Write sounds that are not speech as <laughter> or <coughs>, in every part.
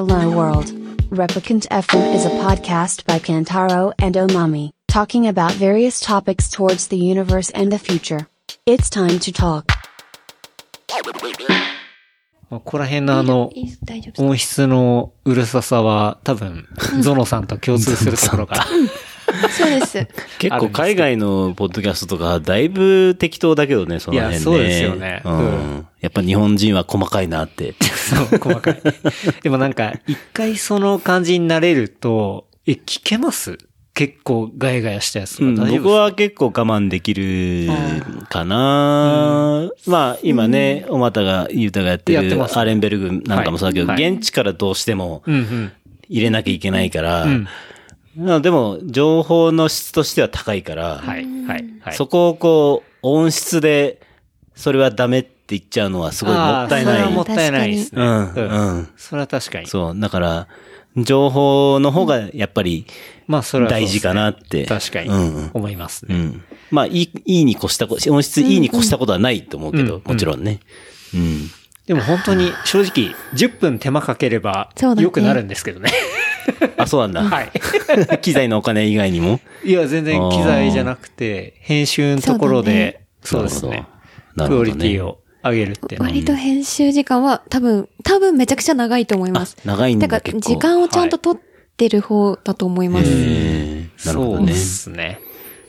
Hello World. Replicant FM is a podcast by Kantaro and Omami, talking about various topics towards the universe and the future. It's time to talk. まあここら辺のあの。音質のうるささは多分、ゾノさんと共通するところが。そうです。結構海外のポッドキャストとか、だいぶ適当だけどね、その辺ね。いやそうですよねうん。うんやっぱ日本人は細かいなって。そう、細かい。<laughs> でもなんか、一回その感じになれると、え、聞けます？結構ガヤガヤしたやつうん、僕は結構我慢できるかな、まあ今ね、おまたが、ゆうたがやってるアーレンベルグなんかもそうだけど、はいはい現地からどうしてもうんうん。入れなきゃいけないから、うん。まあでも情報の質としては高いから、はい、はい、はい。そこをこう、音質で、それはダメって言っちゃうのはすごいもったいない。それはもったいないですね。うんうんそれは確かに。そう、だから、情報の方がやっぱりまあ、それは大事かなって。確かに。思いますね。うん。まあ、いい、いいに越したこ、音質いいに越したことはないと思うけど、うんもちろんね。うん。でも本当に <sighs> 正直、10分手間かければ良くなるんですけどね。あ、そうなんだ。はい。<laughs> 機材のお金以外にも？いや、全然機材じゃなくて、編集のところで、そうですね。クオリティを上げるって割と編集時間は多分、多分めちゃくちゃ長いと思います。長いんだ、だから。時間をちゃんと取ってる方だと思います。へーなるほどねそうで。すね。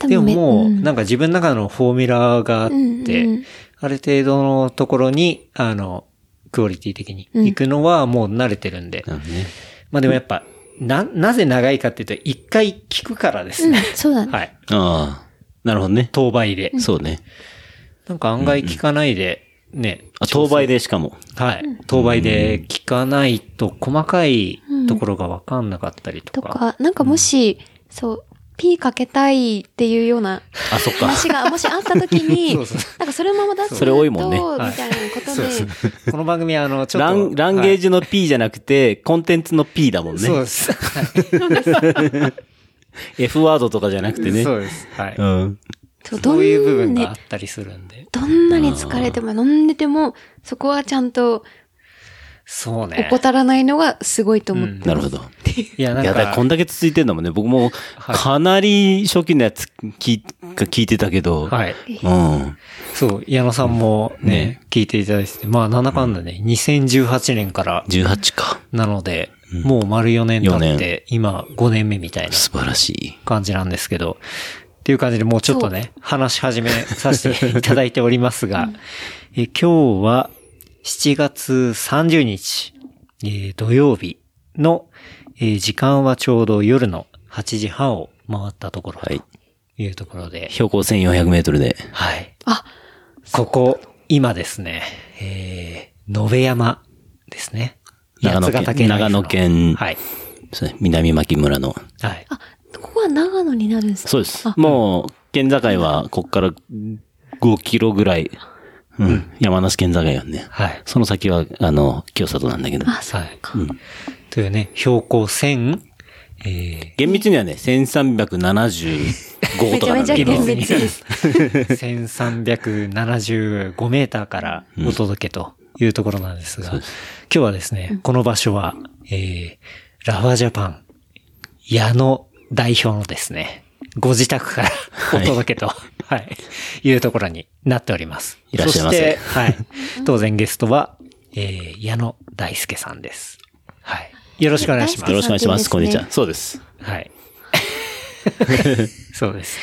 でももう、うんなんか自分の中のフォーミュラがあって、うんうんある程度のところに、あの、クオリティ的に行くのはもう慣れてるんで。なるほどね。まあでもやっぱ、な、なぜ長いかっていうと、一回聞くからですうんね。、そうだね。はい。ああ、なるほどね。当倍で。そうね。なんか案外聞かないで、ね。あ、当倍でしかも。はい。当倍で聞かないと細かいところがわかんなかったりとか。とか、なんかもし、そう、P かけたいっていうようなあ、そっか。話がもしあった時に、<laughs> そうそうなんかそれをまま出すと、それ多いもんねみたいなことで、この番組はあの、ちょっと。ラン、ランゲージの P じゃなくて、コンテンツの P だもんね。そうです。はい <laughs> F ワードとかじゃなくてね。そうです。はい。うん。そうそういう部分ねがあったりするんで。どんなに疲れても飲んでても、そこはちゃんとそうね。怠らないのがすごいと思ってます。なるほど。いや、なんいや、だからか、こんだけ続いてんだもんね。僕も、はいかなり初期のやつ聞い聞いてたけど。はい。うん。そう、矢野さんもね、聞いていただいてて、まあ、なんだかんだね、2018年から18か。なので、もう丸4年経って、今5年目みたいな素晴らしい。感じなんですけど、っていう感じでもうちょっとね、話し始めさせていただいておりますが、え今日は7月30日、えー土曜日の、えー時間はちょうど夜の8時半を回ったところとはいいうところで、標高1400メートルで。はい。あ、ここ、今ですね、えー、延べ山ですね。長野県長野県はい。そうね南牧村の。はい。あ、ここは長野になるんですか？そうですあ。もう、県境は、こっから5キロぐらい、うん、山梨県境よね。はい。その先は、あの、清里なんだけど。あ、そはい。うか。というね、標高1000、え厳密にはね、1375とかなんだけど。めちゃめちゃ厳密です。ー、1375メーターからお届けというところなんですが、今日はですね、この場所は、えー、ラファジャパン、矢野代表のですね、ご自宅からお届けと、はい、いうところになっております。いらっしゃいませそして、はい。当然ゲストは、えー、矢野大輔さんです。はい。よろしくお願いしますよ。ろしくお願いします。こんにちは。そうですね <laughs> そうです。はい。そうです。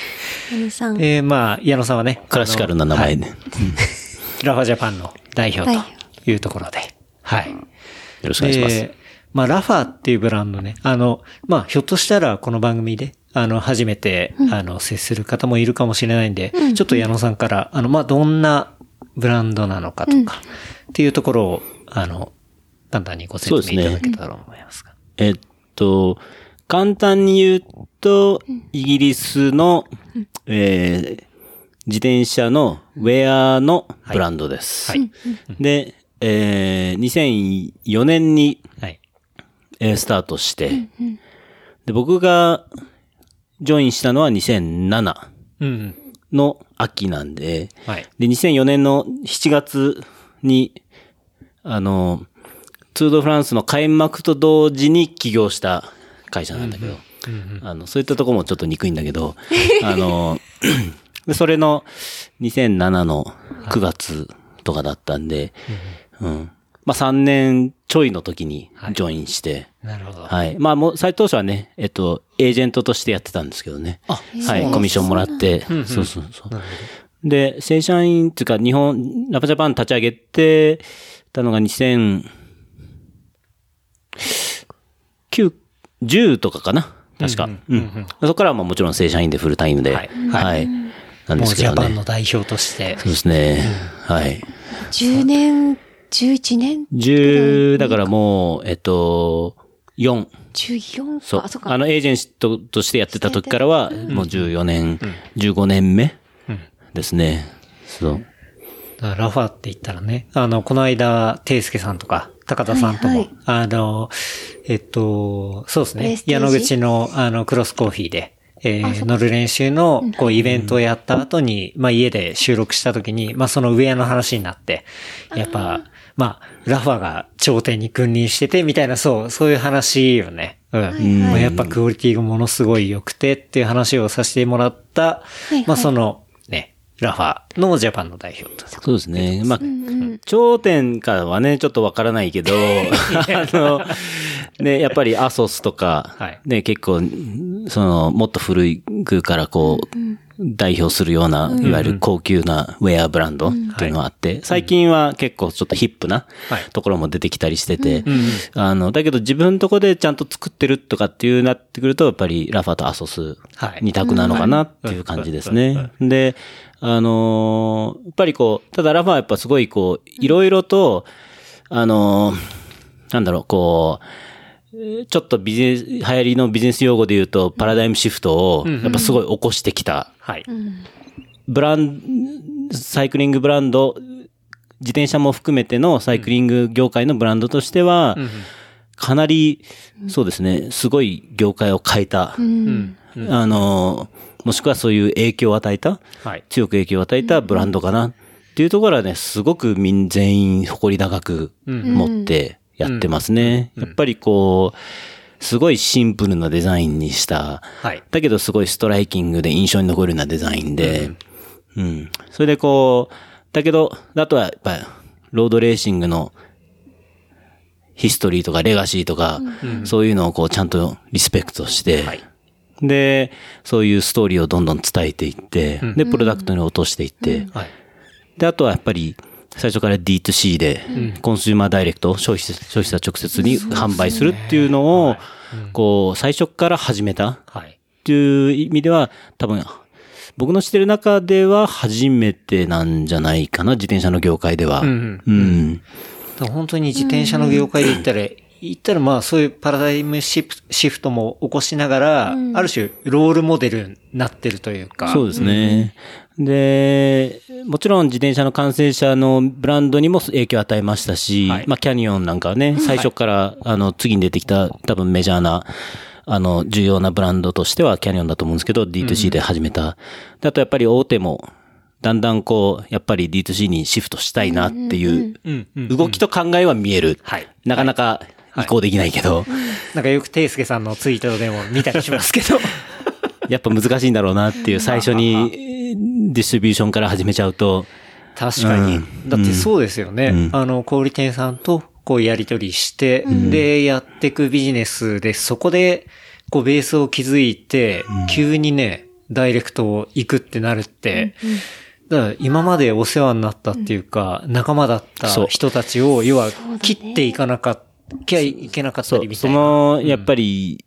皆さん。えー、まあ、矢野さんはね。クラシカルな名前で。あのはいラファジャパンの代表代というところで。はい。よろしくお願いします。でまあ、ラファっていうブランドね。あの、まあ、ひょっとしたらこの番組で、あの、初めて、あの、接する方もいるかもしれないんで、ちょっと矢野さんから、あの、まあ、どんなブランドなのかとか、っていうところを、あの、簡単にご説明いただけたらと思いますが。えっと、簡単に言うと、イギリスの、えー自転車のウェアのブランドです。はい。で、えー2004年に、はい。えースタートして、で、僕がジョインしたのは2007うん。の秋なんで、はい。で、2004年の7月に、あの、ツール・ド・フランスの開幕と同時に起業した会社なんだけど、あの、そういったところもちょっと憎いんだけど、<laughs> あの、<clears throat> でそれの2007の9月とかだったんで、うん。まあ3年ちょいの時にジョインして、なるほど。はい。まあもう、最当初はね、えっと、エージェントとしてやってたんですけどね。あはい。コミッションもらって、そうそうそう。で、正社員っていうか、日本、ラパジャパン立ち上げてたのが2009、10とかかな確か。うん。そこからはまあもちろん正社員でフルタイムで、ははいい。なんもうジャですけどね。パンの代表として。そうですね。はい。10年、11年？10、だからもう、えっと、4。14そう。あ、そっか。あの、エージェントとしてやってた時からは、もう14年、15年目？ですね。そう。ラファって言ったらね、あの、この間、テイスケさんとか、高田さんとも、はいはい。あの、えっと、そうですね。矢野口の、あの、クロスコーヒーで、えー乗る練習の、こう、イベントをやった後に、まあ、家で収録した時に、まあ、そのウェアの話になって、やっぱ、まあ、ラファが頂点に君臨してて、みたいな、そう、そういう話よね。うん。もうやっぱクオリティがものすごい良くてっていう話をさせてもらった、いまあ、その、ね、ラファのジャパンの代表と。そうですね。まあ、頂点からはね、ちょっとわからないけど、<laughs> あの、ね、やっぱりアソスとか、はい。ね、結構、その、もっと古いからこう、代表するような、いわゆる高級なウェアブランドっていうのがあって、最近は結構ちょっとヒップなはい。ところも出てきたりしてて、あの、だけど自分のとこでちゃんと作ってるとかっていうなってくると、やっぱりラファとアソスはい。二択なのかなっていう感じですね。で、あのーやっぱりこう、ただラファはやっぱすごいこう、いろいろと、あのーなんだろう、こう、えーちょっとビジネス、流行りのビジネス用語で言うと、パラダイムシフトを、やっぱすごい起こしてきた。はい。ブラン、サイクリングブランド、自転車も含めてのサイクリング業界のブランドとしては、かなり、そうですね、すごい業界を変えた、あの、もしくはそういう影響を与えた、はい。強く影響を与えたブランドかなっていうところはね、すごくみん全員誇り高く持ってやってますね。やっぱりこう、すごいシンプルなデザインにした、はい。だけどすごいストライキングで印象に残るようなデザインで、うん。それでこう、だけど、あとはやっぱり、ロードレーシングのヒストリーとかレガシーとか、そういうのをこうちゃんとリスペクトして、はい。で、そういうストーリーをどんどん伝えていって、で、プロダクトに落としていって、はい。で、あとはやっぱり、最初から D2C で、コンシューマーダイレクト、消費者、消費者直接に販売するっていうのを、こう、最初から始めたはい。っていう意味では、多分、僕の知ってる中では初めてなんじゃないかな、自転車の業界では。うんうん。本当に自転車の業界で言ったら、言ったらまあそういうパラダイムシフシフトも起こしながら、ある種ロールモデルになってるというか。そうですね。で、もちろん自転車の完成車のブランドにも影響を与えましたし、はいまあキャニオンなんかはね、最初から、あの、次に出てきた多分メジャーな、あの、重要なブランドとしてはキャニオンだと思うんですけど、D2C で始めた。であとやっぱり大手も、だんだんこう、やっぱり D2C にシフトしたいなっていう。動きと考えは見える。はいなかなか移行できないけど、なんかよくテイスケさんのツイートでも見たりしますけど。<laughs> やっぱ難しいんだろうなっていう、最初にディストリビューションから始めちゃうと、確かに。うん。だってそうですよね。うん。あの、小売店さんとこうやり取りして、で、やっていくビジネスで、そこで、こうベースを築いて、急にね、ダイレクト行くってなるって、だから今までお世話になったっていうか、仲間だったそう。人たちを、要は切っていかなかきゃいけなかったそう、そりみたいな。の、やっぱり、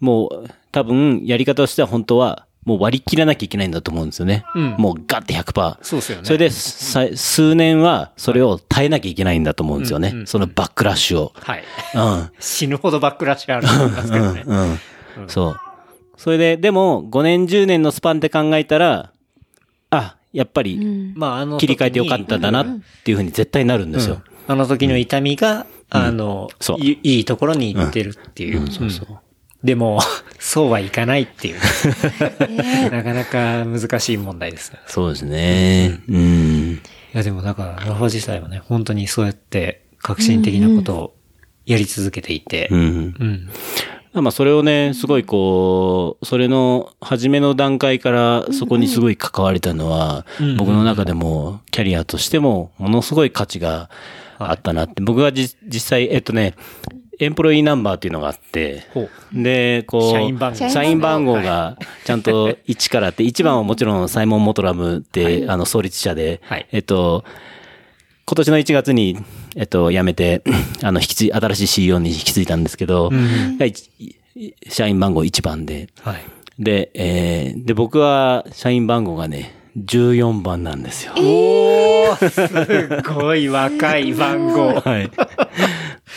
もう、多分、やり方としては本当は、もう割り切らなきゃいけないんだと思うんですよね。うんもうガッて100%。そうですよね。それで、さ数年は、それを耐えなきゃいけないんだと思うんですよね。うんうんそのバックラッシュを。はい。うん。死ぬほどバックラッシュあると思いますけどね。うん。そう。それで、でも、5年、10年のスパンで考えたら、あ、やっぱり、まあ、あの、切り替えてよかったんだなっていうふうに絶対なるんですよ。あの時の痛みが、あの、そういいいところに行ってるっていう。うんでも、<laughs> そうはいかないっていう。なかなか難しい問題ですね。そうですね。うん。いやでもだから、ラファ自体はね、本当にそうやって、革新的なことをやり続けていて、うん。うん。まあそれをね、すごいこう、それの初めの段階からそこにすごい関われたのは、うん僕の中でもキャリアとしてもものすごい価値があったなって。僕はじ実際、えっとね、エンプロイーナンバーっていうのがあって。で、こう、社員番号社員番号がちゃんと1からあって、1番はもちろんサイモン・モトラムって、あの、創立者で、はいえっと、今年の1月に、えっと、辞めて、<clears throat> あの、引き継い、新しい CEO に引き継いだんですけど、社員番号1番で、はい。で、えー、で、僕は社員番号がね、14番なんですよ。おー、すごい若い番号。はい。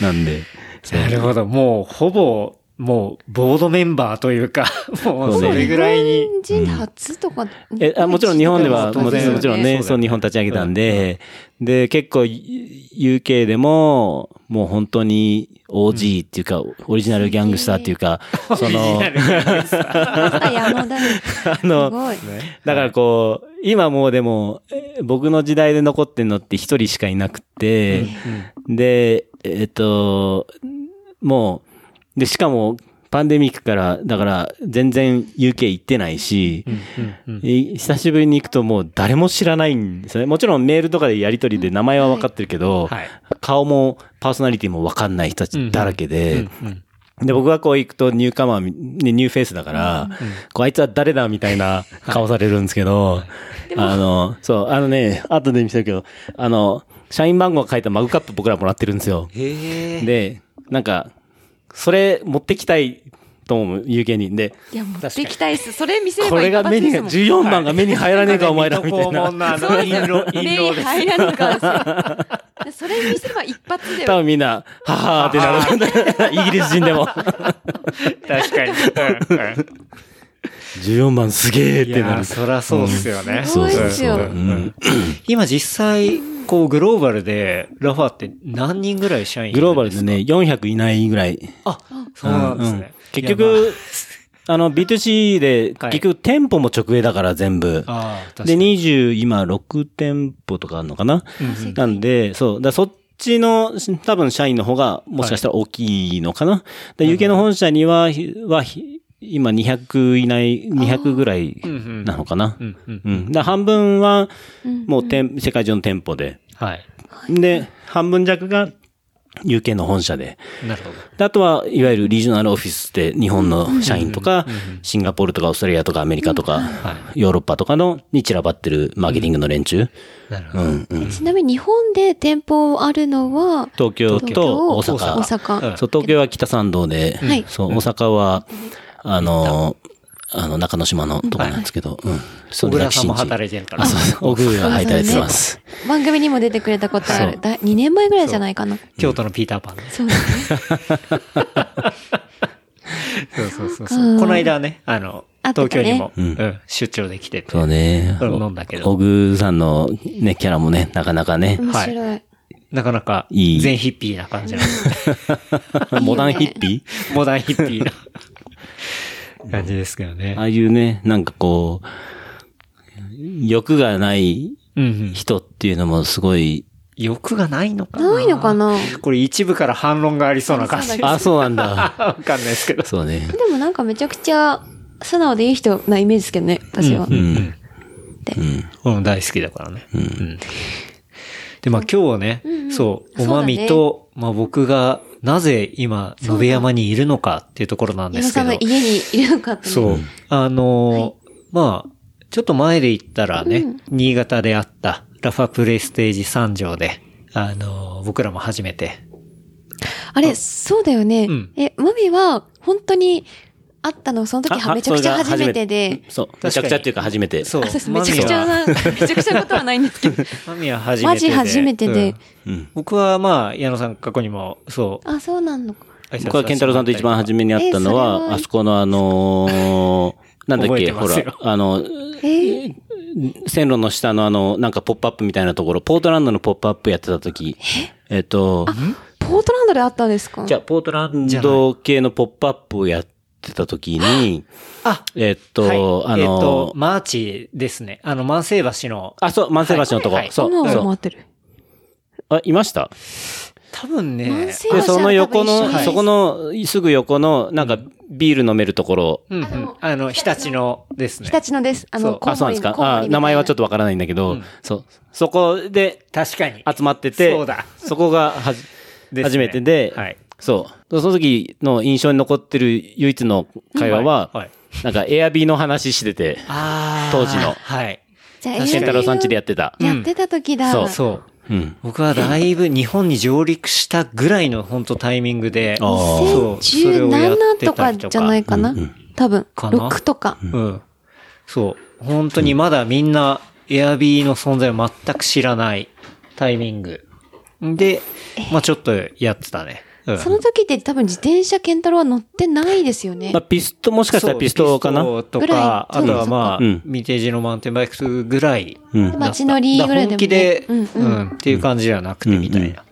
なんで、なるほど。もう、ほぼ、もう、ボードメンバーというか、<laughs> もう、それぐらいに。日本人初とか。え、あもちろん日本では、もちろんもちろんね、そうだよね。そう日本立ち上げたんで、で、結構 UK でも、もう本当に OG っていうか、オリジナルギャングスターっていうか、<laughs> その、<laughs> あ、の、ごい。だからこう、今もうでも、えー僕の時代で残ってんのって一人しかいなくて、で、えっと、もう、で、しかも、パンデミックから、だから、全然 UK 行ってないし、うんうんえ久しぶりに行くともう誰も知らないんですよね。もちろんメールとかでやり取りで名前は分かってるけど、はい。顔もパーソナリティも分かんない人たちだらけで、うんで、僕がこう行くとニューカマーニューフェイスだから、こうあいつは誰だみたいな顔されるんですけど、あの、そう、あのね、後で見せるけど、あの、社員番号が書いたマグカップ僕らもらってるんですよ。で、なんか、それ持ってきたいと思う、有形に。で、いや、持ってきたいっす。それ見せればこれが目に、一発ですもん14番が目に入らねえか、お前ら、みたいな。な。そうです目に。入らぬからですよ。それ見せれば一発で多分みんな、ははーってなる。イギリス人でも。確かに。うんうん14番すげえってなる。そらそうっすよね。すごいですよ今実際、こう、グローバルで、ラファーって何人ぐらい社員いグるんですか？ローバルでね、400いないぐらい。あ、そうなんですね。うん結局、あの、B2C で、はい結局店舗も直営だから全部。ああ、確かで、に。20、今6店舗とかあるのかな？うんなんで、そう。だそっちの、多分社員の方が、もしかしたら大きいのかな、で、UK の本社には、ひは、ひ今200いない、200ぐらいうんなのかな？うんうんうん。だ半分は、もう店、世界中の店舗で。はい。で、半分弱が UK の本社で。なるほど。であとは、いわゆるリージョナルオフィスって日本の社員とか、シンガポールとかオーストラリアとかアメリカとか、ヨーロッパとかのに散らばってるマーケティングの連中。なるほど。うん、うん。ちなみに日本で店舗あるのは、東京と大阪。大阪。うんそう、東京は北参道で、はいそう、大阪は、あの、あの、中之島のとこなんですけど、うん。小倉さんも働いてるから。あ、そうそう。小倉が働いてます。番組にも出てくれたことある。だ2年前ぐらいじゃないかな。京都のピーターパンね。そうですね。<laughs> そうそうそうそう。この間ね、あの、東京にも、うんうん出張で来てて。そうね。うん飲んだけど小倉さんのね、キャラもね、なかなかね、面白い。なかなか、いい全ヒッピーな感じなんで。<laughs> モダンヒッピー？<laughs> モダンヒッピーな感じですけどねあ。あいうね、なんかこう、欲がないうんうん。人っていうのもすごい、欲がないのかな？ないのかな？これ一部から反論がありそうな感じ。あ、そうなんだ。<laughs> わかんないですけど。そうね。でもなんかめちゃくちゃ素直でいい人なイメージですけどね、私は。うん。うん、大好きだからね。うん。で、まあ今日ね、そう、おまみと、まあ僕がなぜ今、延山にいるのかっていうところなんですけど矢野さんの。家にいるのかってね。そう。あのーまあ、ちょっと前で言ったらね、新潟であったラファプレイステージ3条で、あのー僕らも初めて。あれ、そうだよね。うんえ、マミは、本当に、会ったの、その時はあめちゃくちゃ初めてで。そう。めちゃくちゃっていうか初めて。そう。あ、そうです。めちゃくちゃな、めちゃくちゃことはないんですけど。マミは初めてで。マジ初めてで。僕はまあ、矢野さん過去にも、そう。あ、そうなんのか。僕はケンタロウさんと一番初めに会ったのはは、あそこのあのー <laughs> なんだっけ、ほら、あの、え？ー線路の下のあの、なんかポップアップみたいなところ、ポートランドのポップアップやってた時、え？っと、ポートランドで会ったんですか？じゃあ、ポートランド系のポップアップをやってた時に、あ、えっと、はいあえっとの、、マーチですね。あの、万世橋の。あ、そう、万世橋のとこはい。そう、今はそう。回ってる。あ、いました？多分ね、で、その横の、そこの、すぐ横の、なんか、ビール飲めるところ。うんうん。あの、日立のですね。日立のです。あの、そうあ、そうなんですか？あ、名前はちょっとわからないんだけど、そう。そこで確かに。集まってて、そうだそこがはじ、初めてで、はい。そう。その時の印象に残ってる唯一の会話は、はいはいなんかエアビーの話してて、あ当時のはい。じゃあ、健太郎さん家でやってた。やってた時だ。そうそう。うん。僕はだいぶ日本に上陸したぐらいの本当タイミングで、あーそうそれをやって17とかかじゃないかな？多分。かな？6とか。うん。そう。本当にまだみんな、エアビーの存在を全く知らないタイミング。で、まあちょっとやってたね。うん。その時って多分自転車ケンタロウは乗ってないですよねまあ、。ピスト、もしかしたらピストかな？とぐらいか、あとはまあ、うんヴィンテージのマウンテンバイクぐらい。うん。街乗りぐらいでもね本気で、うんうんっていう感じではなくてみたいな。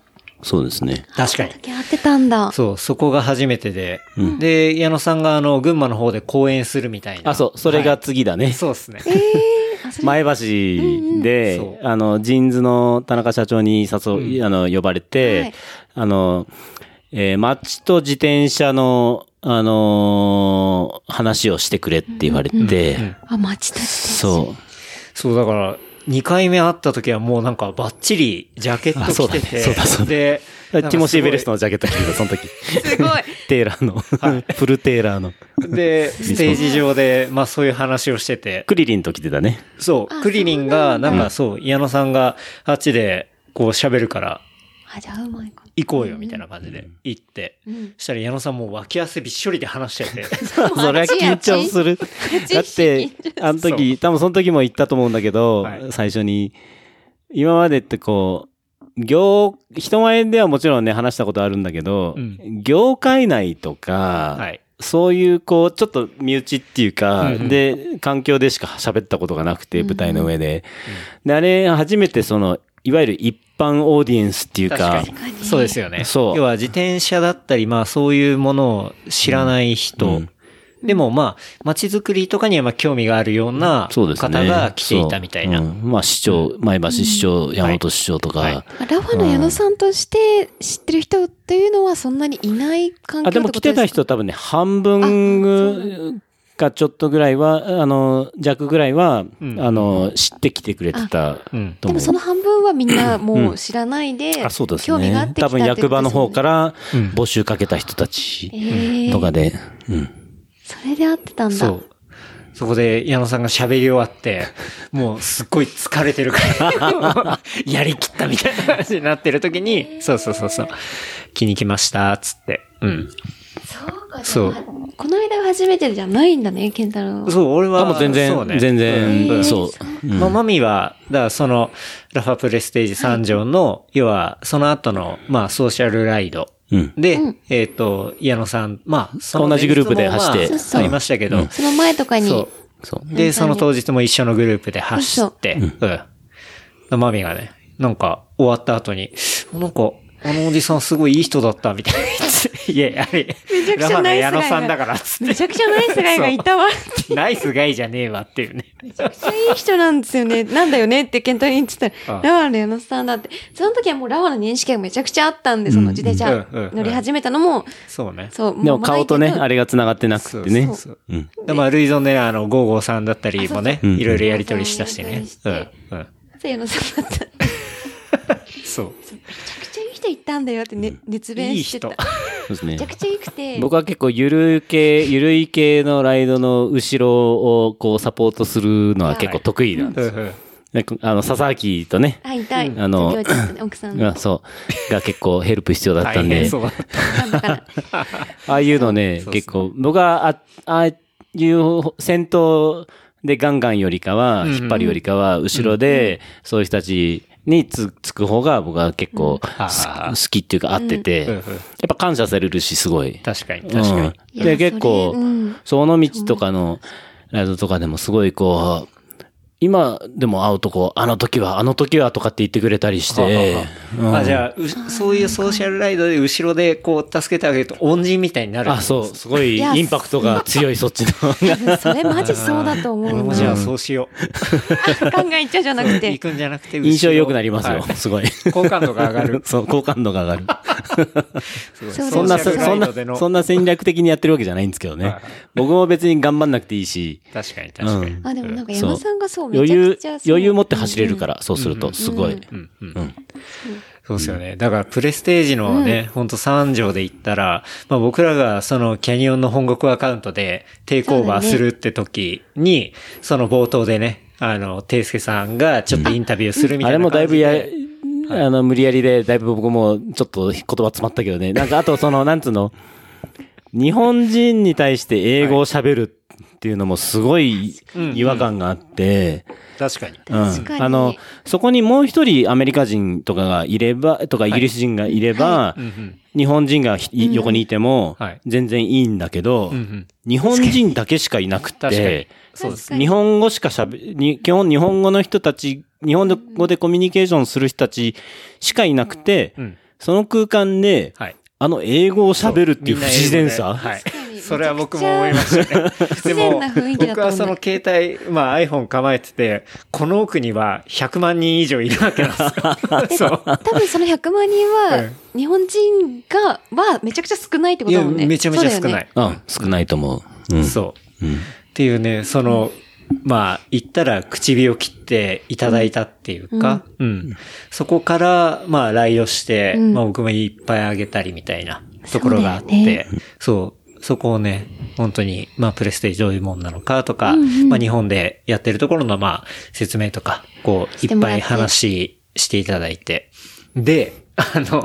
そうですね。確かに。やってたんだ。そう、そこが初めてで。で、矢野さんがあの、群馬の方で講演するみたいな。あ、そう、それが次だね。そうですね。あそれ前橋で、そうあの、ジーンズの田中社長に誘い、あの、呼ばれて、はいあの、えー街と自転車の、あのー話をしてくれって言われて、あ、街たちそう。そう、だから、2回目会った時はもうなんかバッチリジャケット着てて。あそうだねそうだそうだで、ティモシー・ベレストの。のジャケット着てた、その時。すごい。テーラーの、フルテーラーの。で、ステージ上で、まあそういう話をしてて。クリリンと着てたね。そう、クリリンが、なんかそう、矢野さんがあっちでこう喋るから、あ、じゃあうまいか。行こうよみたいな感じで行って。うん。そしたら矢野さんもう脇汗びっしょりで話してて。<laughs> <laughs> それは緊張する。だって、<laughs> あの時、多分その時も言ったと思うんだけど、はい最初に、今までってこう、業、人前ではもちろんね、話したことあるんだけど、うん業界内とか、はい。そういう、こう、ちょっと身内っていうか、で、環境でしか喋ったことがなくて、舞台の上で。で、あれ、初めてその、いわゆる一般オーディエンスっていうか。そうですよね。そう要は自転車だったり、まあそういうものを知らない人。うんでもまあ、街づくりとかにはまあ興味があるような。方が来ていたみたいな。そううんまあ、市長、前橋市長、山本市長とか、ラファの矢野さんとして知ってる人っていうのはそんなにいない環境あ、でも来てた人多分ね、半分かちょっとぐらいは、あの、弱ぐらいは、んあの、知ってきてくれてたうんと思う。でもその半分はみんなもう知らないで、あ、そうです興味があっね。て多分役場の方から。ら募集かけた人たちえーとかで、うん。それで会ってたんだ。そう。そこで矢野さんが喋り終わって、<laughs> もうすっごい疲れてるから、<laughs> やりきったみたいな感じになってる時に、そうそうそうそう、気に来ました、つって。うん。そうか、そうこの間が初めてじゃないんだね、健太郎。そう、俺は。あもう全然そうね全然うんそうまあ、マミは、だからその、ラファプレステージ3条の、要は、その後の、まあ、ソーシャルライド。うん。で、えっ、と、矢野さん、まあ、その同じグループで走ってまありましたけど、その前とかに、そう。そう。で、その当日も一緒のグループで走って、うん。マミがね、なんか、終わった後に、なんか、あのおじさんすごいいい人だった、みたいな。<laughs> いや、あれ、めちゃくちゃラファのナイスガイが矢野さんだから、つって。めちゃくちゃナイスガイがいたわ。ナイスガイじゃねえわっていうね。めちゃくちゃいい人なんですよね。なんだよねって健太郎に言ってたあら、ラワの矢野さんだって。その時はもうラワの認識がめちゃくちゃあったんで、その自転車乗り始めたのも、そうね。そう。でも顔とね、あれ。れが繋がってなくてねそう。でまあ、ルイゾンでね、あの、ゴーゴーさんだったりもね、うんいろいろやりとりしたしね。ううんん。うん。矢野さんだった。め <laughs> そう。ちゃくちゃいい人いたんだよってね、熱弁してた。。そうですねめちゃ。くちゃいいくて。僕は結構ゆる系、ゆるい系のライドの後ろをこうサポートするのは結構得意なんですよ。あの、佐々木とね、会いたい。あの奥さんそう、が結構ヘルプ必要だったんで <laughs> <laughs> ああいうのね結構、僕は、あああいう戦闘でガンガンよりかは、うん引っ張るよりかは、後ろで、そういう人たちにつつく方が僕は結構好きっていうか合ってて、やっぱ感謝されるし、すごい。確かに、確かに。で、結構その道とかのライドとかでもすごいこう、今でも会うとこ、あの時は、あの時はとかって言ってくれたりして、うんあ、じゃあ、うそういうソーシャルライドで後ろでこう助けてあげると恩人みたいになる。あ、そう、すごいインパクトが強いそっちの。それマジそうだと思うじゃあそうしよう。<laughs> 考えちゃうじゃなく行て。くんじゃなくて、印象良くなりますよ、はいすごい。好感度が上がる。<laughs> そう、好感度が上がる。<laughs> そんな、そんなそんな戦略的にやってるわけじゃないんですけどね。僕も別に頑張んなくていいし、確かに確かに。うんあ、でもなんか山さんがそう、め余裕余裕持って走れるから、そうすると、すごい。うんうんうん。そうですよね。だから、プレステージのね、ほんと3条で言ったら、まあ僕らがそのキャニオンの本国アカウントでテイクオーバーするって時に、その冒頭でね、あの、テイスケさんがちょっとインタビューするみたあれいな感じで。もだいぶや、あの、無理やりで、だいぶ僕もちょっと言葉詰まったけどね。なんか、あとその、なんつうの、日本人に対して英語を喋るっていうのもすごい違和感があって、確かに。うん確かにあの、そこにもう一人アメリカ人とかがいれば、とかイギリス人がいれば、日本人がひ横にいてもはい、全然いいんだけど、日本人だけしかいなくて、。そうです。確かに日本語しか喋、に基本日本語の人たち、日本語でコミュニケーションする人たちしかいなくて、うん。その空間で、はい。あの英語を喋るっていう不自然さ。はい。それは僕も思いましたね。不自然な雰囲気だと思う僕はその携帯、まあ iPhone 構えてて、この奥には100万人以上いるわけなんですよ。そう。多分その100万人は、はい日本人が、はめちゃくちゃ少ないってこいや、とだもんね。めちゃめちゃ少そうだよねない。うん、少ないと思う。うん。そう。うん。っていうね、その、まあ、言ったら唇を切っていただいたっていうか、うん。そこから、まあ、ライドして、うんまあ僕もいっぱいあげたりみたいなところがあって、そうだよそう,、そこをね、本当に、まあ、プレステージどういうもんなのかとか、うんうんまあ、日本でやってるところの、まあ、説明とか、こう、いっぱい話していただいて。で、あの、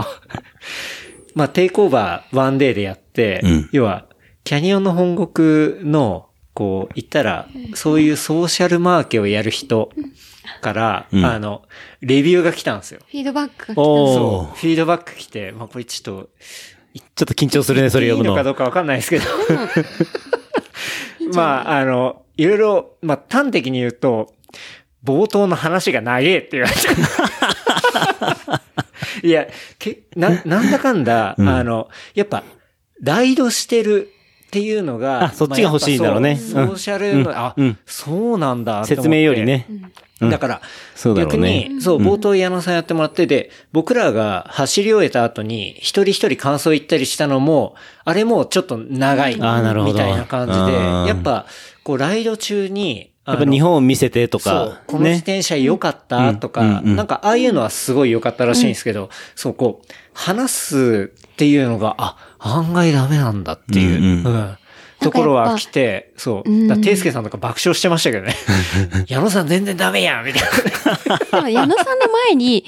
<laughs> まあ、 takeover one day でやって、うん要は、キャニオンの本国の、こう、言ったら、そういうソーシャルマーケをやる人から、うんあの、レビューが来たんですよ。フィードバックが来たおーそう。フィードバック来て、まあこれちょっと、ちょっと緊張するね、それ読むの。いいのかどうかわかんないですけど。<laughs> まあ、あの、いろいろ、まあ端的に言うと、冒頭の話が長えって言われた。<laughs> いや、け、な、なんだかんだ、うんあの、やっぱ、ライドしてるっていうのが、あそっちが欲しいんだろうねソーシャルの、うんあ、うんそうなんだ説明よりね。うん。だから、逆に、そう、冒頭矢野さんやってもらってで、僕らが走り終えた後に、一人一人感想言ったりしたのも、あれもちょっと長い、みたいな感じで、うん。やっぱ、こう、ライド中に、やっぱ日本を見せてとか、、この自ね。転車良かったとか、なんかああいうのはすごい良かったらしいんですけど、そう、こう、話すっていうのが、あ、案外ダメなんだっていう、ところは来て、そう。うんだから、ていすけさんとか爆笑してましたけどね。<laughs> 矢野さん全然ダメやんみたいな。でも矢野さんの前に、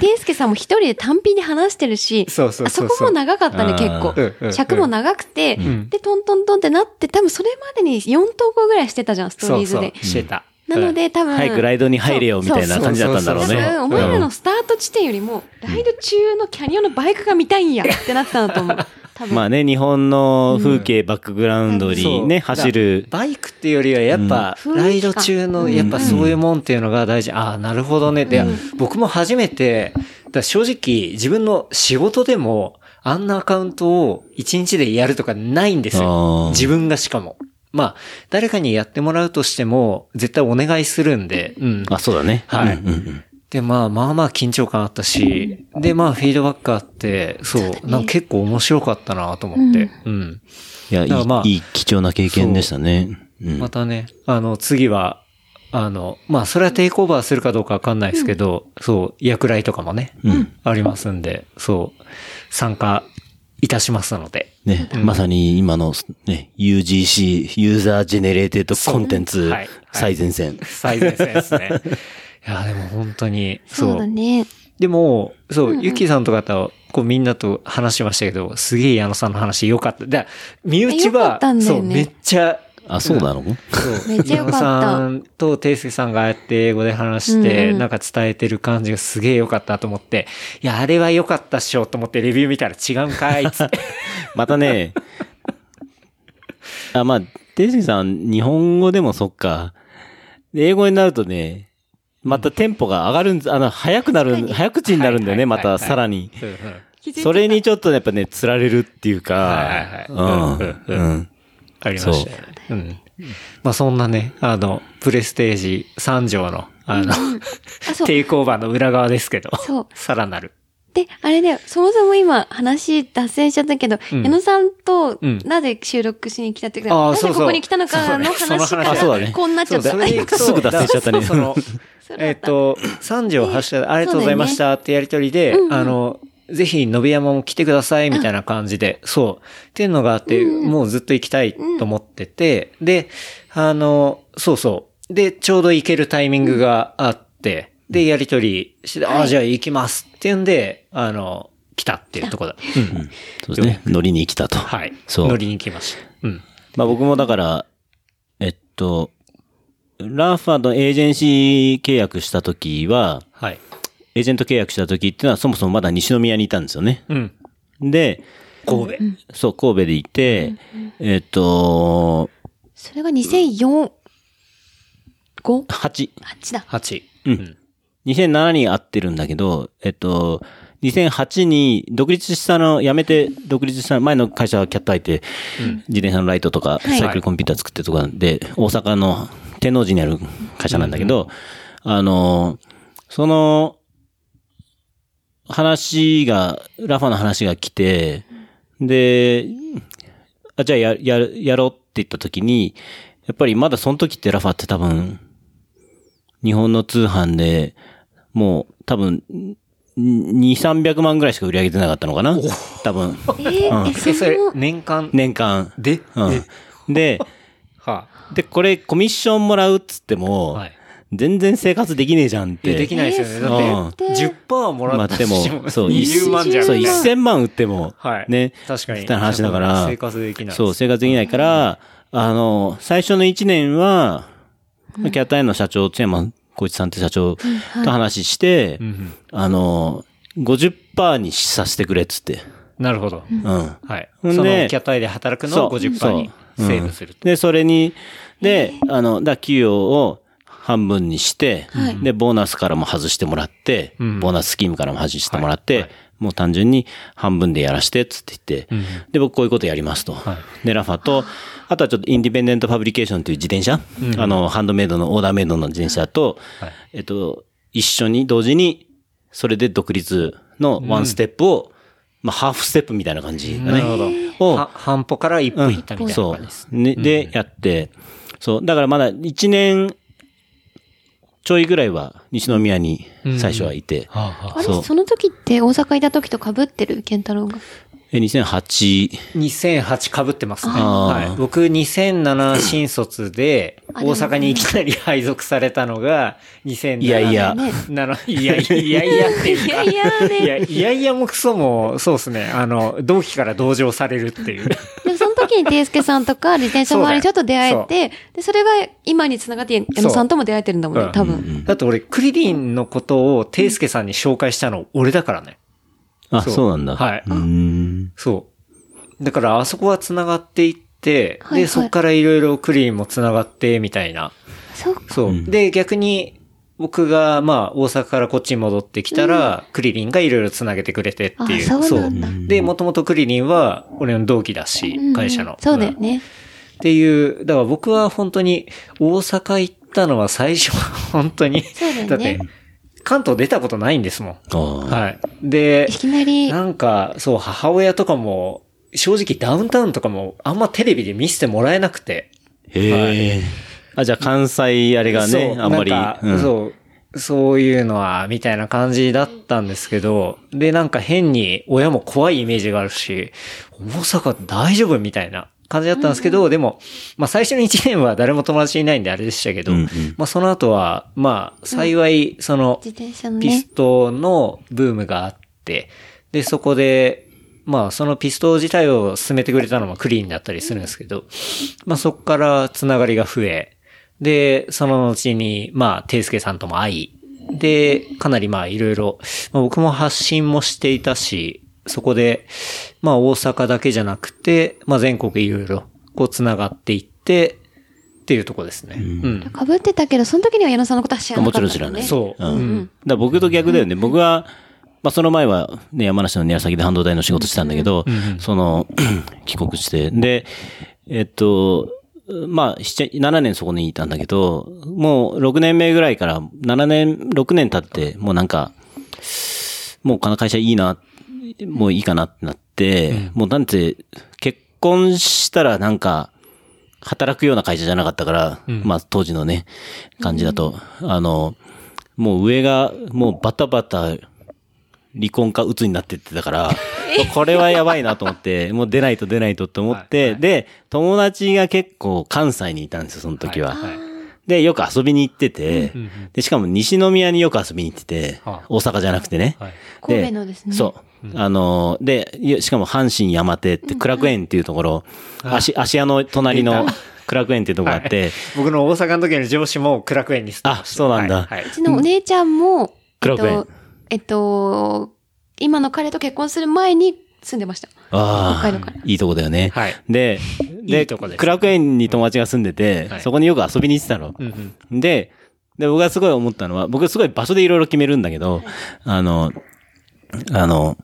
ていすけさんも一人で単品で話してるし、そうそうそうそうあそこも長かったね、結構うんうんうん。尺も長くて、んで、トントントンってなって、多分それまでに4投稿ぐらいしてたじゃん、ストーそうそリーズでう。、してた。なので、多分。早くライドに入れよみたいな感じだったんだろう多ね。分、お前らのスタート地点よりも、ライド中のキャニオンのバイクが見たいんやってなったんだと思う。<laughs> まあね、日本の風景、バックグラウンドにね、走る。バイクっていうよりは、やっぱ、うんライド中の、やっぱそういうもんっていうのが大事。ああ、なるほどね。で、僕も初めて、だから正直、自分の仕事でも、あんなアカウントを一日でやるとかないんですあよー。自分がしかも。まあ、誰かにやってもらうとしても、絶対お願いするんで、うん。あ、そうだね。はいうんうんうんで、まあまあまあ緊張感あったし、で、まあフィードバックあって、そう、なんか結構面白かったなと思って、うん。いや、まあい、いい貴重な経験でしたね。う。ん。またね、あの、次は、あの、まあそれは takeover するかどうかわかんないですけど、そう、役来とかもね、うん。ありますんで、そう、参加いたしますので。ね、まさに今のね、UGC、 user generated contents最前線。最前線ですね。いや、でも本当に、そう。そうだね。でも、そう、ゆきさんとかと、こうみんなと話しましたけど、すげえ矢野さんの話良かった。だ身内は、ったんだそう、めっちゃ、あ、そうなの？そう、めっちゃ良かった矢野さんとていすけさんがああやって英語で話して、うんうんなんか伝えてる感じがすげえ良かったと思って、いや、あれは良かったっしょと思ってレビュー見たら違うんかいっつって。<laughs> <laughs> またね、あ、まあ、テイスケさん、日本語でもそっか。で英語になるとね、またテンポが上がるんあの、早くなる、早口になるんだよね、またさらに。それにちょっとやっぱね、釣られるっていうはいはいはい。か、うんうんうん。ありましたよね。う。ん。まあそんなね、あの、プレステージ3条の、あの。抵抗馬の裏側ですけど、そう。さらなる。で、あれね、そもそも今話脱線しちゃったけど、うん。矢野さんとうん。なぜ収録しに来たっていうか、なぜここに来たのかの話かその話あそうだね。ら、こうなっちゃった。すぐ脱線しちゃったねえっ、と、三条発射ありがとうございましたってやりとりで、うんうんあの、ぜひ、延山も来てください、みたいな感じで、そう。っていうのがあって、もうずっと行きたいと思ってて、で、あの、そうそう。で、ちょうど行けるタイミングがあって、で、やりとりして、ああ、じゃあ行きますっていうんで、あの、来たっていうところだ。うん。そうですね。乗りに来たと。はい。そう乗りに行きました。うん。まあ僕もだから、えっと、ラーファのエージェンシー契約した時は、はい。エージェント契約した時っていうのはそもそもまだ西宮にいたんですよね。うん。で、神戸？そう、神戸でいて、えっと、それが2004、5? 8、8だ。8。うん。2007に会ってるんだけど、えっと、2008に独立したの、辞めて独立した前の会社はキャットアイって、自転車のライトとか、はいサイクルコンピューター作ってるとかで、大阪の天王寺にある会社なんだけど、あの、その、話が、ラファの話が来て、で、あ、じゃあや、やる、やろうって言った時に、やっぱりまだその時ってラファって多分、日本の通販で、もう多分、2、300万ぐらいしか売り上げてなかったのかな？多分、えー、え、そえ、それの、、年間？年間。で、うん。で、はで、これコミッションもらうっつっても、はい全然生活できねえじゃんって。できないですよね。えーだって、10%もらったとしても、そう、20万じゃん。そう、みたいな1000万売っても、はい。ね。確かに。みた話だから生活できない。そう、生活できないから、あの、最初の1年は、キャットアイの社長、津山光一さんって社長と話して。あの、50%にさせてくれっつって。なるほど。うん。はい。ほんでその、キャットアイで働くのを50%にそうセーブすると。で、それに、で、あの、だ、給与を半分にして、はい。で、ボーナスからも外してもらって、うん。ボーナススキームからも外してもらって、はい。はいもう単純に半分でやらして、つって言って、うん。で、僕こういうことやりますと。はい。で、ラファと、あとはちょっとインディペンデントファブリケーションという自転車、あの、ハンドメイドの、オーダーメイドの自転車と、はい。えっと、一緒に同時に、それで独立のワンステップを、まあ、ハーフステップみたいな感じだね。なるほど。半歩から一歩行ったみたいなそう感じです。。ね、で、やって、そう。だからまだ1年ちょいぐらいは西宮に最初はいて、はあはああれそうその時って大阪いた時と被ってる健太郎が？え2008、2008被ってますね。はい。僕2007 <coughs> 新卒で、大阪にいきなり配属されたのが、2007いやいやいやいやいやいやっていうか。いやいやねいやいやいやもクソも、そうですね。あの、同期から同情されるっていう。で、その時にテイスケさんとか自転車周りにちょっと出会えて、で、それが今に繋がって、矢野さんとも出会えてるんだもんね、そう多分。だって俺、クリリンのことを、テイスケさんに紹介したの俺だからね。あ、そうそうなんだ。はいうーん。そう。だから、あそこは繋がっていって、はいはいで、そこからいろいろクリリンも繋がって、みたいな。そうか。そう。で、逆に、僕が、まあ、大阪からこっちに戻ってきたら、クリリンがいろいろ繋げてくれてっていう。あそうなんだで、もともとクリリンは、俺の同期だし、うん会社の。そうだよね。っていう、だから僕は本当に大阪行ったのは最初は本当に。そうだよねだって、関東出たことないんですもん。はい。でい、きなり、なんか、そう、母親とかも、正直ダウンタウンとかもあんまテレビで見せてもらえなくて。へえ。あ、じゃあ関西あれがね、そうあんまり。なんかうんそう、そういうのは、みたいな感じだったんですけど、で、なんか変に親も怖いイメージがあるし、大阪大丈夫みたいな感じだったんですけど、でも、まあ最初の1年は誰も友達いないんであれでしたけど、うんうん。まあその後は、まあ幸い、その、ピス。トのブームがあって、で、そこで、まあ、そのピスト自体を進めてくれたのはクリーンだったりするんですけど、まあそこからつながりが増え、で、その後に、まあ、テイスケさんとも会い、で、かなりまあいろいろ、まあ、僕も発信もしていたし、そこで、まあ大阪だけじゃなくて、まあ全国いろいろこうつながっていって、っていうとこですね。うん。被ってたけど、その時には矢野さんのことは知らなかったね。もちろん知らない。そう。うん。うんだから僕と逆だよね。僕は、まあその前はね、山梨の宮崎で半導体の仕事してたんだけど、その、<clears throat> 帰国して、で、えっと、まあ、7 7年そこにいたんだけど、もう6年目ぐらいから、7年、6年経って、もうなんか、もうこの会社いいな、もういいかなってなって、もうなんて、結婚したらなんか、働くような会社じゃなかったから、まあ当時のね、感じだと、あの、もう上が、もうバタバタ、離婚か鬱になってってたから、<laughs> これはやばいなと思って、もう出ないと出ないとって思って、で、友達が結構関西にいたんですよ、その時は。はいで、よく遊びに行ってて、で、しかも西宮によく遊びに行ってて、はあ。大阪じゃなくてね。はい。神戸のですね。そう。あのー、で、いやしかも阪神山手って苦楽園っていうところ、芦芦屋の隣の苦楽園っていうところがあって、僕の大阪の時の上司も苦楽園に住んでました。あそうなんだ。はいはい。うちのお姉ちゃんも、苦楽園えっと、えっと、今の彼と結婚する前に住んでました。ああ、いいとこだよね。はいで、で、いいとこです苦楽園に友達が住んでて、はいそこによく遊びに行ってたの。うんうんで、で、僕がすごい思ったのは、僕すごい場所でいろいろ決めるんだけど、あの、あの、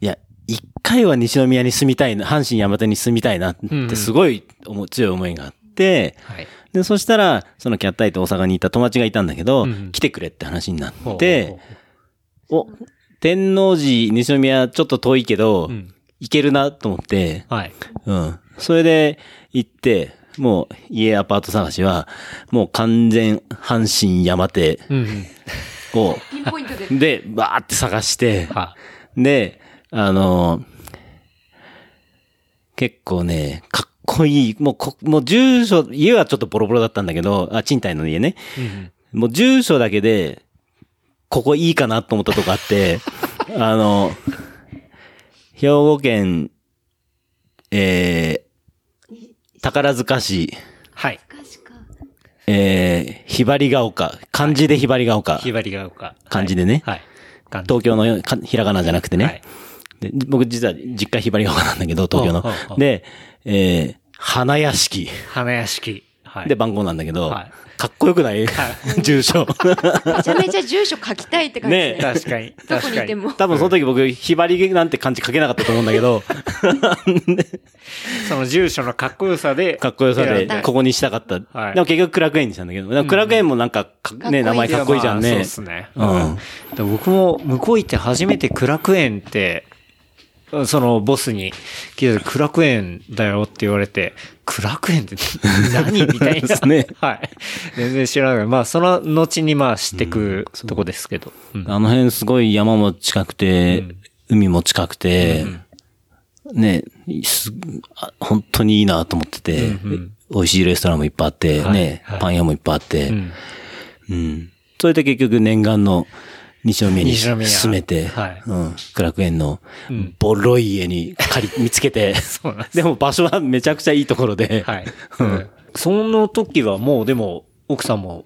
いや、一回は西宮に住みたいな、阪神山手に住みたいなってすごい思う強い思いがあって、はい。で、そしたら、そのキャットアイと大阪にいた友達がいたんだけど、うんうん来てくれって話になって、お、天王寺、西宮ちょっと遠いけど、うん行けるなと思って、はい。うん。それで行って、もう家アパート探しは、もう完全阪神山手うんうん。を、ピンポイントで。で、バーって探して、はで、あの結構ね、かっこいい、もうこ、もう住所、家はちょっとボロボロだったんだけど、あ、賃貸の家ね。うんうん。もう住所だけで、ここいいかなと思ったとこあって、<laughs> あの、兵庫県、えー、宝塚市、はい。えー、ひばりが丘、漢字でひばりが丘、ひばりが丘。漢字でねはい。はい。東京のかひらがなじゃなくてね。はいで僕実は実家ひばりが丘なんだけど、東京ので、えー、花屋敷。花屋敷。はい。で、番号なんだけど、はいかっこよくない？住所。めちゃめちゃ住所書きたいって感じで。ね確かに。どこに。にいても。多分その時僕、ひばりなんて漢字書けなかったと思うんだけど、<laughs> その住所のかっこよさで。かっこよさでここにしたかった。はいでも結局クラクエンにしたんだけど、クラクエンもなんかか、ね、かっこいい名前かっこいいじゃんね。やまあそうですね。うん僕も向こう行って初めて苦楽園って、そのボスに聞いたら苦楽園だよって言われて、苦楽園って <laughs> 何？みたいな。ですね。はい。全然知らない。まあその後にまあ知ってくとこですけど。うん。あの辺すごい山も近くて、海も近くて、ね、本当にいいなと思ってて、美味しいレストランもいっぱいあって、はい。ね、はい。パン屋もいっぱいあって、うん。うん。それで結局念願の西宮に西宮住めて、はい。うん。苦楽園のん。ボロい家に借り、見つけて、<laughs> そうなんです。でも場所はめちゃくちゃいいところで、はい。うん。その時はもうでも、奥さんも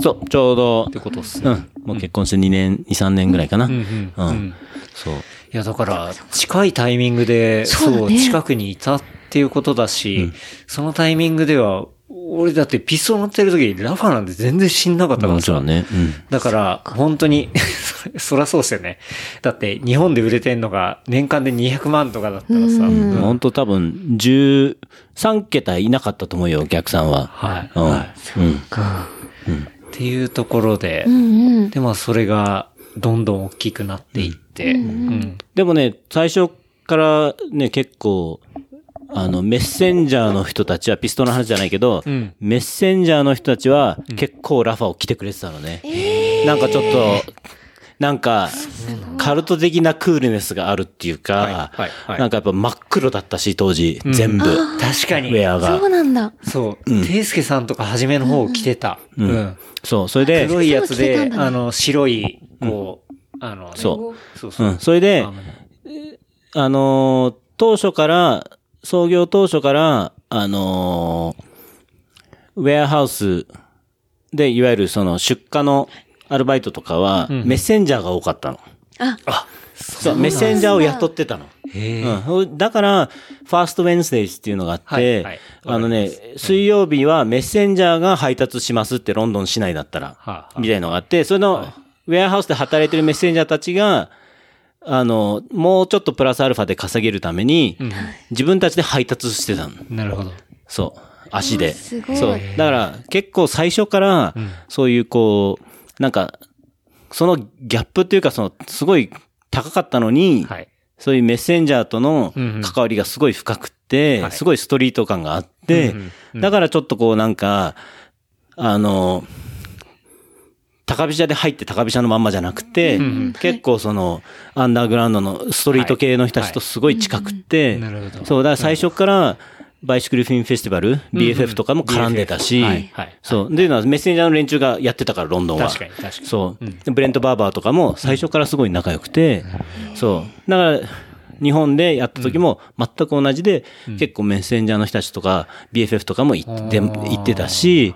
そう、ちょうどって、ことっすね。うん。もう結婚して2年、2、3年ぐらいかな。うんうんそう。いや、だから、近いタイミングで、そう、近くにいたっていうことだし、そのタイミングでは、俺だってピストル乗ってる時、ラファなんて全然死んなかったからさもちろんね。うん。だから、本当に、<laughs> そそらそうですよね。だって、日本で売れてんのが、年間で200万とかだったらさ、うん本当多分、13桁いなかったと思うよ、お客さんは。はい。うん。はい。うん。っていうところでう、んうん。で、まあ、それが、どんどん大きくなっていって、うんでもね、最初からね、結構、あの、メッセンジャーの人たちは、ピストルの話じゃないけど、うんメッセンジャーの人たちは、結構ラファを着てくれてたのね。なんかちょっと、なんか、カルト的なクールネスがあるっていうか、はいはいはいなんかやっぱ真っ黒だったし、当時、全部、確かに。ウェアがそ。うなんだ。そう。ていすけさんとか初めの方着てた。うん。そう、それで、黒いやつで、あの、白い、こう、あのね、そうそうそうう。ん、それであ、のあのー当初から、創業当初から、あのーウェアハウスで、いわゆるその出荷のアルバイトとかは、メッセンジャーが多かったの。あ、そう、メッセンジャーを雇ってたの。へえ。うん。だから、ファーストウェンスデイズっていうのがあって、はいはいあのね、水曜日はメッセンジャーが配達しますってロンドン市内だったら、はあはあみたいのがあって、その、ウェアハウスで働いてるメッセンジャーたちが、あの、もうちょっとプラスアルファで稼げるために、自分たちで配達してたの。なるほど。そう。足で。そう。だから、結構最初から、そういうこう、なんか、そのギャップっていうか、その、すごい高かったのに、はい。そういうメッセンジャーとのうんうん関わりがすごい深くって、はいすごいストリート感があって、うんうんだからちょっとこうなんか、あの、高飛車で入って高飛車のまんまじゃなくて、結構その、アンダーグラウンドのストリート系の人たちとすごい近くって、そう、だから最初から、 Bicycle Film Festival、BFF とかも絡んでたし、い。はい。そう。で、いうのはメッセンジャーの連中がやってたから、ロンドンは。確かに。確かに。そう。でブレント・バーバーとかも最初からすごい仲良くて、そう。だから、日本でやった時も全く同じで、結構メッセンジャーの人たちとか、BFF とかも行って、行ってたし、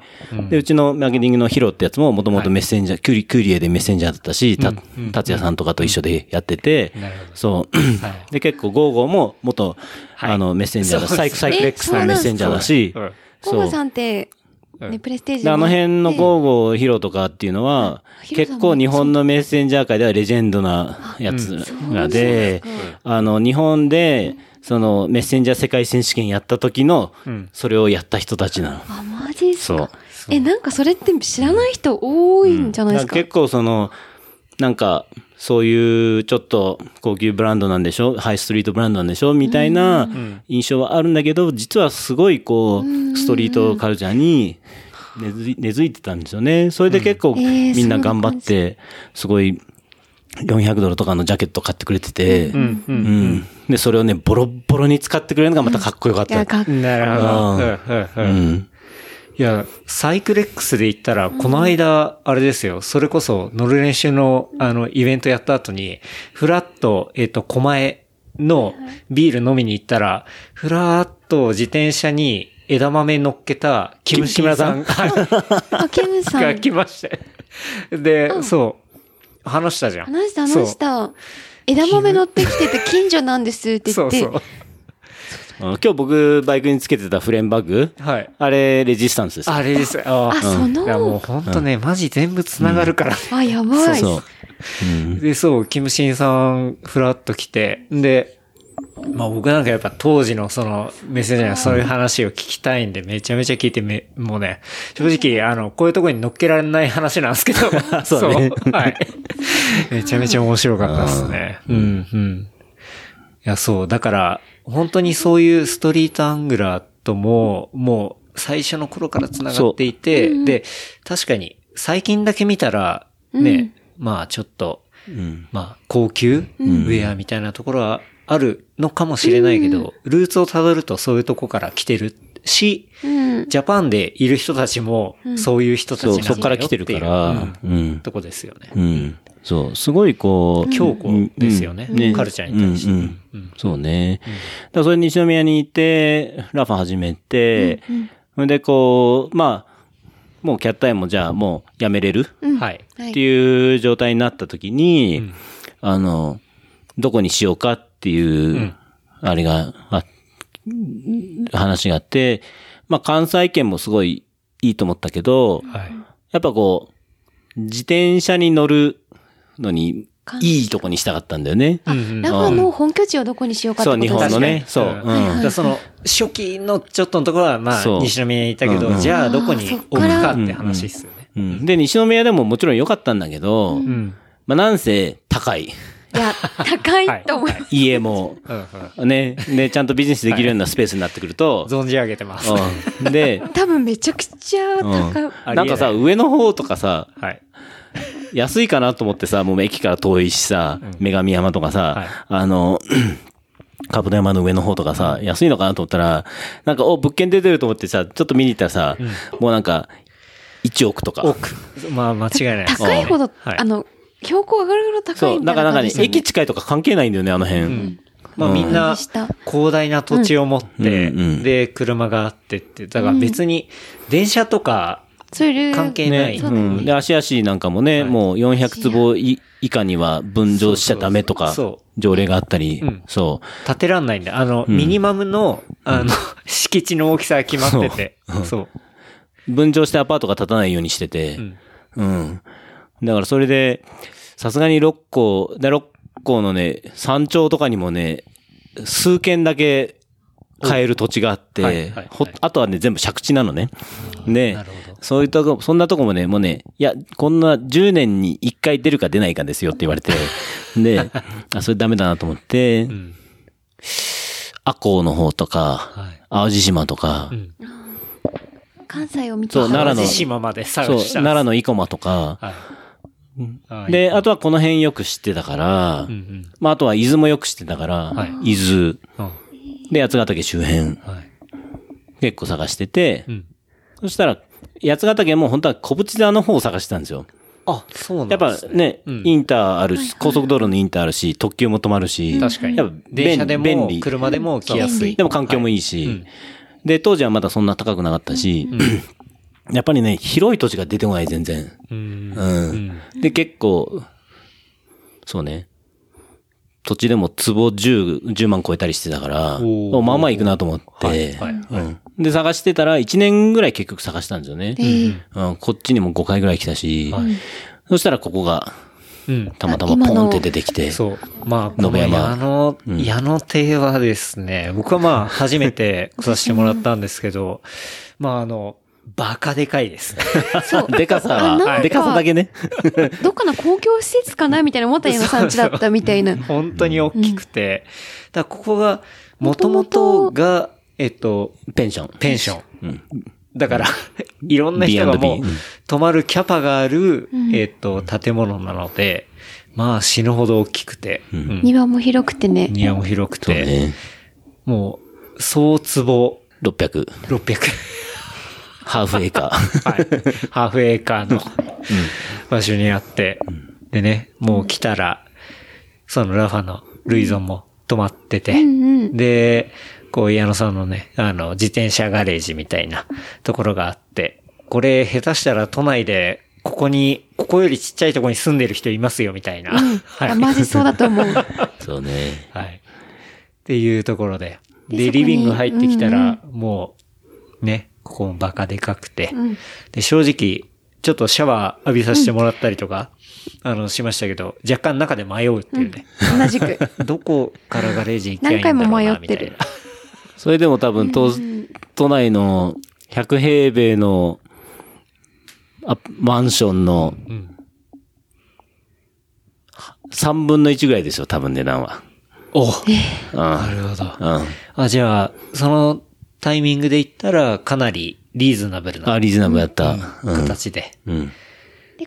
で、うちのマーケティングのヒロってやつももともとメッセンジャー、クリ、クリエでメッセンジャーだったし、た、達也さんとかと一緒でやっててそう。で、結構ゴーゴーも元、あの、メッセンジャーだ、サイクサイクレックスのメッセンジャーだしうん、コバさんって、ね、プレステージであの辺のーゴーゴーヒロとかっていうのは、結構日本のメッセンジャー界ではレジェンドなやつがで、あの、日本で、そのメッセンジャー世界選手権やった時の、それをやった人たちなの。あ、マジっすそう。か。え、なんかそれって知らない人多いんじゃないですか。結構その、なんか、そういうちょっと高級ブランドなんでしょ？ハイストリートブランドなんでしょ？みたいな印象はあるんだけど、実はすごいこう、ストリートカルチャーに根付い根付いてたんですよね。それで結構えーみんな頑張って、すごい400ドルとかのジャケット買ってくれてて、うんで、それをね、ボロッボロに使ってくれるのがまたかっこよかった。なるほど。うん。いや、サイクレックスで言ったら、この間、あれですよ、それこそ乗る練習の、あの、イベントやった後に、フラッと、えっ、と、狛江のビール飲みに行ったら、フラッと自転車に枝豆乗っけた、キムシムラさんが <laughs> あ、ケムさん。<laughs> 来まして。で、そう、話したじゃん。話した、話した。枝豆乗ってきてて近所なんですって言って。そうそう。今日僕バイクにつけてたフレームバッグ、はい。あれレジスタンスですよ。あれです。ああ、そいやもうの、本当ね、マジ全部繋がるから。あ、やばい。そう。うん。で、そう、キムシンさん、フラッと来て、で、まあ僕なんかやっぱ当時のそのメッセージのそういう話を聞きたいんでめちゃめちゃ聞いてめ、もうね、正直あの、こういうところに乗っけられない話なんですけど、<laughs> そうねはい。めちゃめちゃ面白かったですね。うん、うん。いや、そう、だから、本当にそういうストリートアングラーとも、もう最初の頃から繋がっていて、で、確かに最近だけ見たら、ね、まあちょっと、うん。まあ、高級ウェアみたいなところはあるのかもしれないけど、ルーツをたどるとそういうとこから来てるし、うん。ジャパンでいる人たちも、そういう人たちなんそう、だよそっから来てるかっていうら、うん。うん。とこですよね。うん。そう、すごいこう、強固ですよねうん。カルチャーに対して。うんうん。そうね。だからそれ西宮に行って、ラファ始めて、それでこう、まあ、もうキャットアイもじゃあもうやめれる？はい。はい。っていう状態になった時に、あの、どこにしようかっていう、あれが、あ話があって、まあ関西圏もすごいいいと思ったけど、はい。やっぱこう、自転車に乗るのに、いいとこにしたかったんだよね。あ、ラファの本拠地をどこにしようかってそう、ことです日本のね。そう。確うん。だからその、初期のちょっとのところは、まあ、そう西宮にいたけど、うんうんじゃあどこに置くっからかって話ですよね。うんで、西宮でももちろん良かったんだけど、うん。まあなんせ高い。いや、高いと思います。家も、うんうんね、で、ちゃんとビジネスできるようなスペースになってくると、存じ上げてます。うん。で、多分めちゃくちゃ高い。なんかさ、上の方とかさ、はい。安いかなと思ってさ、もう駅から遠いしさ、女神山とかさ、はいあの、カブト山の上の方とかさ、安いのかなと思ったら、なんか、お、物件出てると思ってさ、ちょっと見に行ったらさ、もうなんか、1億とか。奥。まあ、間違いない。高いほど、はいあの、標高上がるほど高いそう、みたないんかなんかね。な感じです、よね。駅近いとか関係ないんだよね、あの辺。まあみんな下。広大な土地を持って、うん。うん。で、車があってって、だから別に電車とか。関係ない。うん。で、足足なんかもね、はい。もう400坪い以下には分譲しちゃダメとかそうそうそう、条例があったり。うん、そ建てらんないんだ。あの、うん。ミニマムの、あの、<laughs> 敷地の大きさが決まってて。そう。う。分譲してアパートが建たないようにしてて。う、ん。うん。だからそれで、さすがに六甲、で、六甲のね、山頂とかにもね、数軒だけ買える土地があって、はいはいはいほあとはね、全部借地なのね。でそういったとこ、そんなとこもね、もうね、いや、こんな10年に1回出るか出ないかですよって言われて、<laughs> で、あ、それダメだなと思って、うん。阿公の方とか、はい。淡路島とか、うん。関西を見てそう奈良の淡路島まで探そう、した。奈良の生駒とか、はい。はい、で、あとはこの辺よく知ってたから、うんうん。まあ、あとは伊豆もよく知ってたから、はい伊豆、うん。で、八ヶ岳周辺、はい。結構探してて、うん。そしたら、八ヶ岳も本当は小淵沢の方を探してたんですよ。あ、そうなんやっぱですね。ね、うんインターあるし、高速道路のインターあるし、特急も止まるし、確かにやっぱ。電車でも、便利。車でも来やすい。でも環境もいいし、うんで、当時はまだそんな高くなかったし、やっぱりね、広い土地が出てこない、全然。うん。うん。で、結構、そうね。土地でも坪10、10万超えたりしてたから、まあまあ行くなと思って、はいはいうん。で、探してたら1年ぐらい結局探したんですよね。えーうん、こっちにも5回ぐらい来たし、はいそしたらここがうん。たまたまポンって出てきて、そう。まあ、この野辺山矢野、うん矢野亭はですね、僕はまあ、初めて来させてもらったんですけど、まあ、あの、バカでかいですね。そう。でかさは、でかさだけね。<laughs> どっかの公共施設かなみたいな思ったような産地だったみたいな。<laughs> 本当に大きくて。だからここが、もともとが、えっと、ペンション。ペンション。うん。だから、<laughs> いろんな人がもううん、泊まるキャパがある、うんえっと、建物なので、まあ死ぬほど大きくて、うんうん庭も広くてね。庭も広くて、そうね。もう、総坪600。600。ハーフエーカー。はい。ハーフエーカーの場所にあって、でね、もう来たら、そのラファのルイゾンも止まってて、うんうん。で、こう、矢野さんのね、あの、自転車ガレージみたいなところがあって、これ、下手したら都内で、ここに、ここよりちっちゃいところに住んでる人いますよ、みたいな。うん。はいあ。マジそうだと思う。<laughs> そうね。はい。っていうところで。で、リビング入ってきたら、もう、ね、ここもバカでかくて。うん。で、正直、ちょっとシャワー浴びさせてもらったりとか、あの、しましたけど、若干中で迷うっていうね。同じく。<laughs> どこからガレージ行きゃいいんだろうな、何回も迷ってるみたいな。それでも多分、都、都内の100平米の、あ、マンションのうん。3分の1ぐらいですよ、多分値段は。おうん。なるほど。うん。あ、じゃあ、そのタイミングで言ったら、かなりリーズナブルなあ、リーズナブルだった。うん。形で。うん。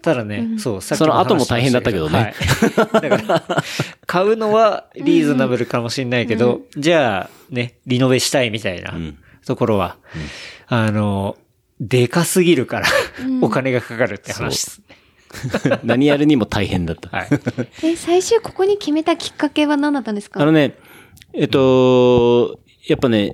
ただね、そう、さっきその後も大変だったけどねはいだから、買うのはリーズナブルかもしれないけど、じゃあ、ね、リノベしたいみたいなんところは、あの、でかすぎるから、お金がかかるって話ですね。何やるにも大変だった。はい。え、最終ここに決めたきっかけは何だったんですか？あのね、えっと、やっぱね、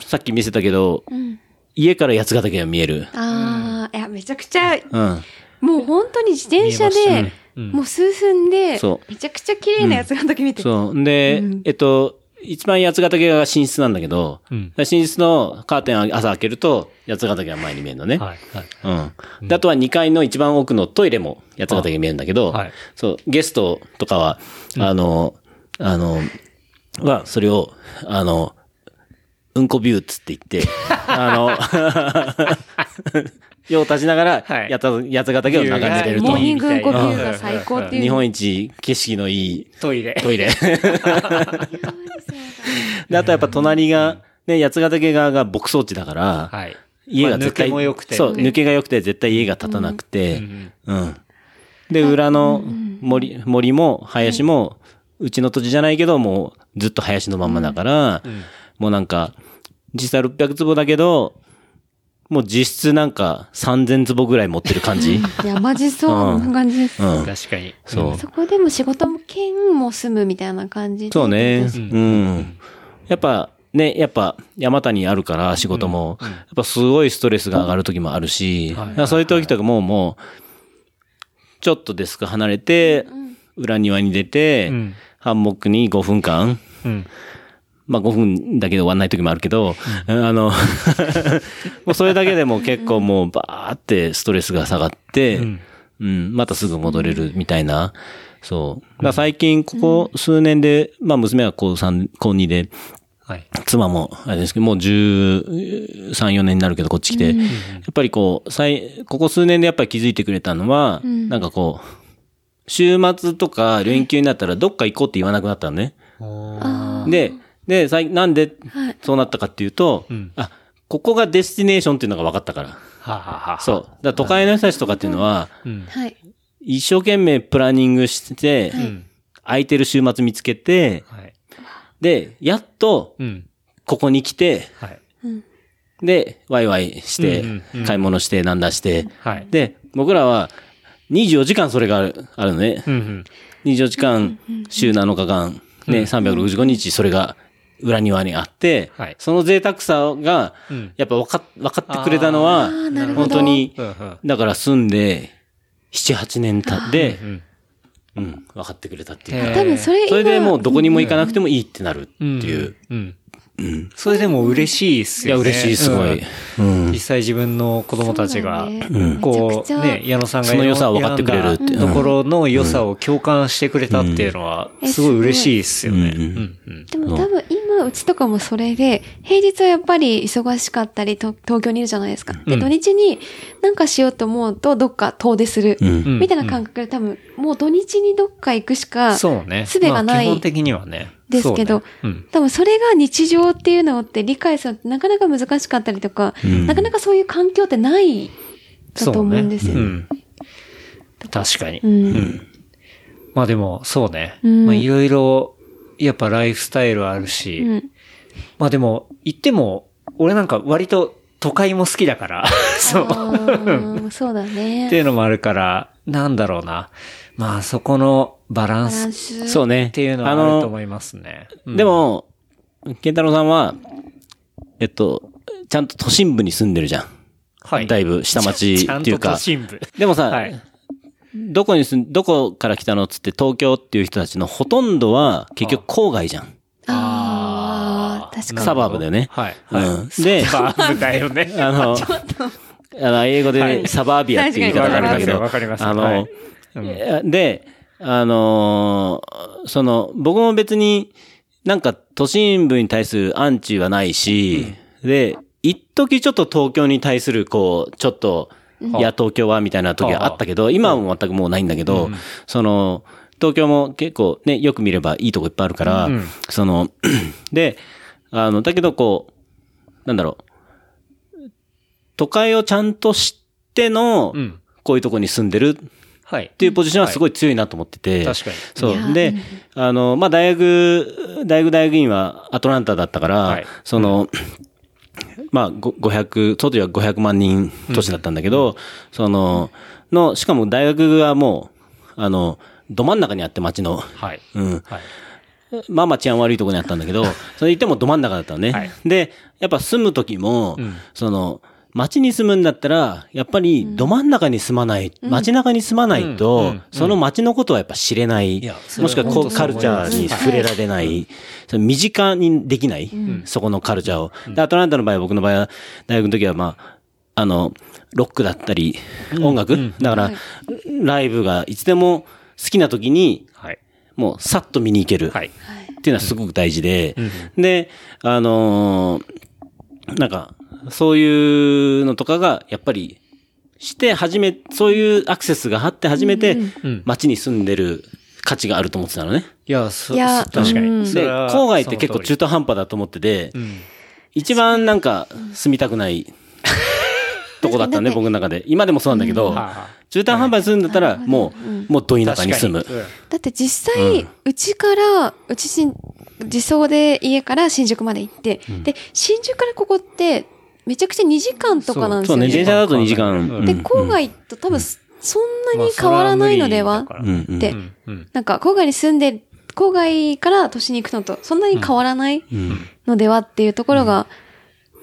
さっき見せたけど、うん。家から八ヶ岳が見える。ああ、いや、めちゃくちゃ、うん。もう本当に自転車でね、うんもう数分でそ、めちゃくちゃ綺麗なやつが時見て。そう。で、うんえっと、一番八ヶ岳が寝室なんだけど、うん寝室のカーテン朝開けると、八ヶ岳が前に見えるのね。はい。はい。うん。であとは2階の一番奥のトイレも八ヶ岳が見えるんだけど、はいそう、ゲストとかは、あの、あの、は、それを、あの、うんこビューっつって言って、あの、<laughs> 用を足しながら、はいやた八ヶ岳を眺めれるとモー。ニングみたいなコピューが最高っていう。日本一景色のいいトイレ。トイレ。<laughs> で、あとやっぱ隣が、ね、八ヶ岳側が牧草地だから、はい。家が絶対、まあ抜けも良くてそう、抜けが良くて絶対家が建たなくて、うんうん。で、裏の森、森も林も、うちの土地じゃないけど、もうずっと林のまんまだから、もうなんか、実際600坪だけど、もう実質なんか3000坪ぐらい持ってる感じ。いや、マジそうな感じです。うん。確かに。そう。そこでも仕事も兼も住むみたいな感じで。そうね。んうん。やっぱ、ね、やっぱ山谷あるから仕事も、やっぱすごいストレスが上がる時もあるし、そういう時とかももう、ちょっとデスク離れて、裏庭に出て、うんハンモックに5分間、うん。まあ5分だけで終わんない時もあるけど、あの、<laughs> もうそれだけでも結構もうバーってストレスが下がって、んうん、またすぐ戻れるみたいな。そう。だ最近ここ数年で、まあ娘は高3、高2で、はい。妻も、あれですけど、もう13、4年になるけど、こっち来て、やっぱりこう、最、ここ数年でやっぱり気づいてくれたのは、なんかこう、週末とか連休になったらどっか行こうって言わなくなったのね。あで、で、さいなんではいそうなったかっていうと、んあ、ここがデスティネーションっていうのが分かったから。はあ、はあはあ、そう。だ都会の人たちとかっていうのは。一生懸命プランニングして、ん空いてる週末見つけて、はい。で、やっと、うん。ここに来て、はい。で、ワイワイしてうんうんうん、買い物して、なんだして、はい。で、僕らは24時間それがあるあるのね。うんうん。24時間、週7日間、ね、365日それが裏庭にあって、はいその贅沢さがうん、やっぱ分かっ、分かってくれたのは本当にだから住んで、7、8年経ってう、ん。うん、分かってくれたっていうか。多分それ今それでもうどこにも行かなくてもいいってなるっていう。うん。うん。それでも嬉しいっすよね。いや、嬉しい、すごい。うん。うん実。際自分の子供たちが、こう、ね、矢野さんがその良さを分かってくれるってところの良さを共感してくれたっていうのは、うんすごい嬉しいっすよね。うんうんうんでも多分今、うちとかもそれで、平日はやっぱり忙しかったり、と東京にいるじゃないですか。で、うん土日になんかしようと思うと、どっか遠出する。うんみたいな感覚で多分、もう土日にどっか行くしか、そうね。術がないまあ基本的にはね。ですけどそうね多分それが日常っていうのって理解するのってなかなか難しかったりとか、うんなかなかそういう環境ってないだと思うんですよ。ねうん確かに。うんまあでも、そうね。うんまあいろいろ、やっぱライフスタイルあるし、うんまあでも、言っても、俺なんか割と都会も好きだから、<laughs> そう。そうだ <laughs> ってね。いうのもあるから、なんだろうな。まあそこのバランスス。そうね。っていうのはあると思いますね。うんで、も、健太郎さんは、えっと、ちゃんと都心部に住んでるじゃん。はい。だいぶ下町ちゃんっていうかと都。心部。でもさ、はい。どこに住ん、どこから来たのっつって東京っていう人たちのほとんどは結局郊外じゃん。ああ、確かに。サバーブだよね。はい。<laughs> <laughs> はい。うん。で、バーブだよね。あの、あの、英語はいでサバービアっていう言い方があるんだけど、わかりますよあわかりので、あのーその、僕も別になんか都心部に対するアンチはないし、で、一時ちょっと東京に対する、こう、ちょっと、いや、東京は、みたいな時はあったけど、今は全くもうないんだけど、その、東京も結構ね、よく見ればいいとこいっぱいあるから、うんその、<clears throat> で、あの、だけどこう、なんだろう、都会をちゃんと知ってのう、ん。こういうとこに住んでるはい。っていうポジションはすごい強いなと思ってて。確かに。そう。で、あの、まあ、大学、大学大学院はアトランタだったから、はいその、まあ、ご500、当時は500万人都市だったんだけど、その、の、しかも大学がもう、あの、ど真ん中にあって街の、はい。うん。はい。まあまあ治安悪いところにあったんだけど、<laughs> それ言ってもど真ん中だったのね。はいで、やっぱ住む時も、うんその、街に住むんだったら、やっぱりど真ん中に住まない、街中に住まないと、うん。うん。その街のことはやっぱ知れない、いやそれもしくはこうカルチャーに触れられない、その身近にできない、そこのカルチャーを。で、アトランタの場合、僕の場合は、大学の時はまあ、あの、ロックだったり、音楽、だから、ライブがいつでも好きな時に、はい。もうさっと見に行ける。はい。っていうのはすごく大事で、で、あのーなんか、そういうのとかが、やっぱり、して初め、そういうアクセスがあって初めてうん、街に住んでる価値があると思ってたのね。いや、そいや確かに。うん。で、郊外って結構中途半端だと思っててり、うん。一番なんか住みたくないとこだったね、僕の中で。今でもそうなんだけど中途半端に住んでたら、もう、もうど田舎に住む。だって実際、うちから、うちしん、自走で家から新宿まで行って、で、新宿からここって、めちゃくちゃ2時間とかなんですそうね、よね。電車だと2時間。うんで、うん。郊外と多分、そんなに変わらないのではって。なんか、郊外に住んで郊外から都市に行くのとそんなに変わらないうん。のではっていうところが、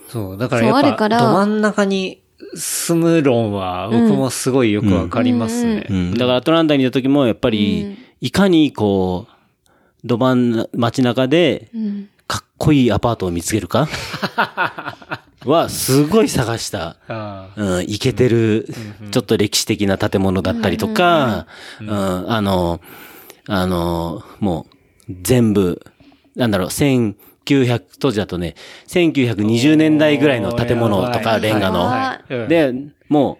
そう、だからやっぱ、そうあるから。ど真ん中に住む論は、僕もすごいよくわかりますね。うん。だからアトランタにいた時も、やっぱり、うん。いかにこう、ど真ん街中で、うん。かっこいいアパートを見つけるか <laughs> は、すごい探した。あうん、イケてる、ちょっと歴史的な建物だったりとか、うん、あの、あの、もう、全部、なんだろう、1900、当時だとね、1920年代ぐらいの建物とか、レンガの。で、も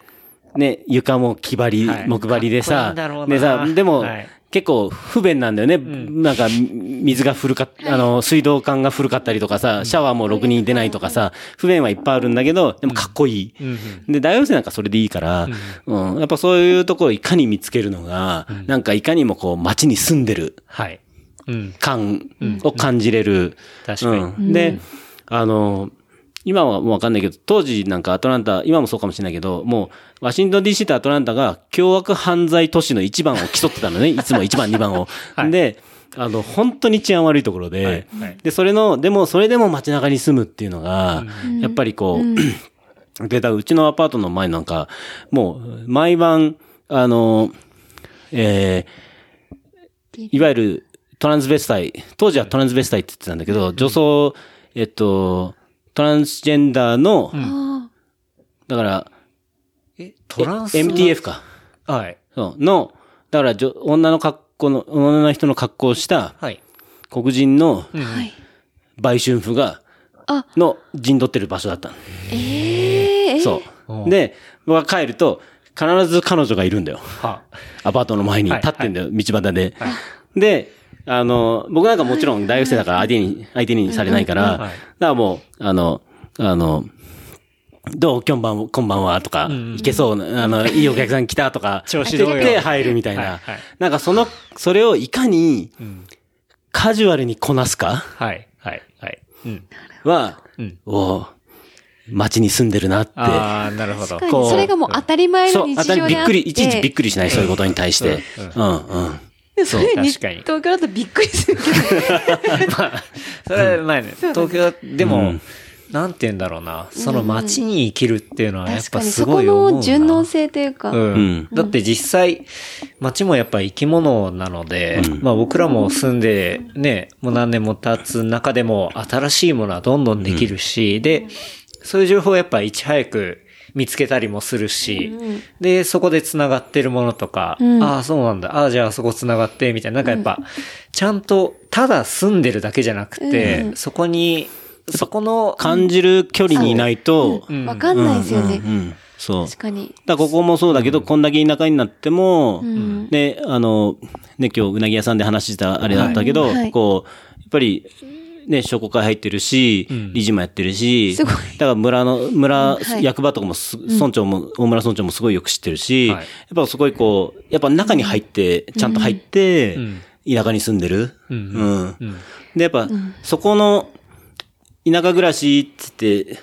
う、ね、床も木張り、はい。木張りでさんだろう、な。でさ、でも、はい結構不便なんだよね。なんか、水が古かっ、あの、水道管が古かったりとかさ、シャワーもろくに出ないとかさ、不便はいっぱいあるんだけど、でもかっこいい。で、大学生なんかそれでいいから、うん、やっぱそういうところをいかに見つけるのが、なんかいかにもこう街に住んでるはい。うん。感を感じれる。確かに。うん。で、あの、今はもうわかんないけど、当時なんかアトランタ、今もそうかもしれないけど、もう、ワシントン DC とアトランタが凶悪犯罪都市の1番を競ってたのね。<laughs> いつも1番、2番を。で、あの、本当に治安悪いところで、はい。はい。で、それの、でも、それでも街中に住むっていうのが、やっぱりこう、で、だからうちのアパートの前なんか、もう、毎晩、あの、えーいわゆるトランスベスタイ、当時はトランスベスタイって言ってたんだけど、女装、えっと、トランスジェンダーの、あだから、え、トランスえ MTF か。はい。そう、の、だからじょ、女の格好の、女の人の格好をしたはい。黒人のあ、はい。売春婦が、あ、の陣取ってる場所だったのええそう。で、僕が帰ると、必ず彼女がいるんだよ。は。アパートの前に立ってんだよ、道端で。で、あの、僕なんかもちろん大学生だから相手に、相手にされないから、はいだからもう、あの、あの、どう？今晩、こんばんは？とか、いけそうな、あの、いいお客さん来たとか、調子どうよ？言って入るみたいはいなはい。なんかその、それをいかにんカジュアルにこなすか？はい。はい。はい。うん。はうん、お街に住んでるなって。ああ、なるほど。それがもう当たり前そう、の日当たり常であって。びっくり、いちいちびっくりしない、そういうことに対して。うん、うん。それに確かに。東京だとびっくりするけど。<laughs> まあ、それは前 <laughs> ね、東京でも、うん。なんて言うんだろうな、その街に生きるっていうのはやっぱすごい思うな。の順応性というか。うん。うん。だって実際、街もやっぱ生き物なので、まあ僕らも住んでね、もう何年も経つ中でも新しいものはどんどんできるし、で、そういう情報をやっぱいち早く見つけたりもするし、で、そこで繋がってるものとか、ん。ああ、そうなんだ、ああ、じゃあそこ繋がって、みたいな、なんかやっぱ、ちゃんと、ただ住んでるだけじゃなくて、うんそこに、そこの、感じる距離にいないと、うん。わかんないですよね。うんうんそう。確かに。だからここもそうだけど、こんだけ田舎になっても、ん。で、あの、ね、今日うなぎ屋さんで話したあれだったけど、はい。はい。こう、やっぱり、ね、商工会入ってるし、理事もやってるし、すごい。だから村の、村、はい。役場とかもす、村長も、大村村長もすごいよく知ってるし、はい。やっぱそこにこう、やっぱ中に入って、ちゃんと入って、ん。田舎に住んでる。うん。うん。うん。で、やっぱ、そこの、田舎暮らしっつって、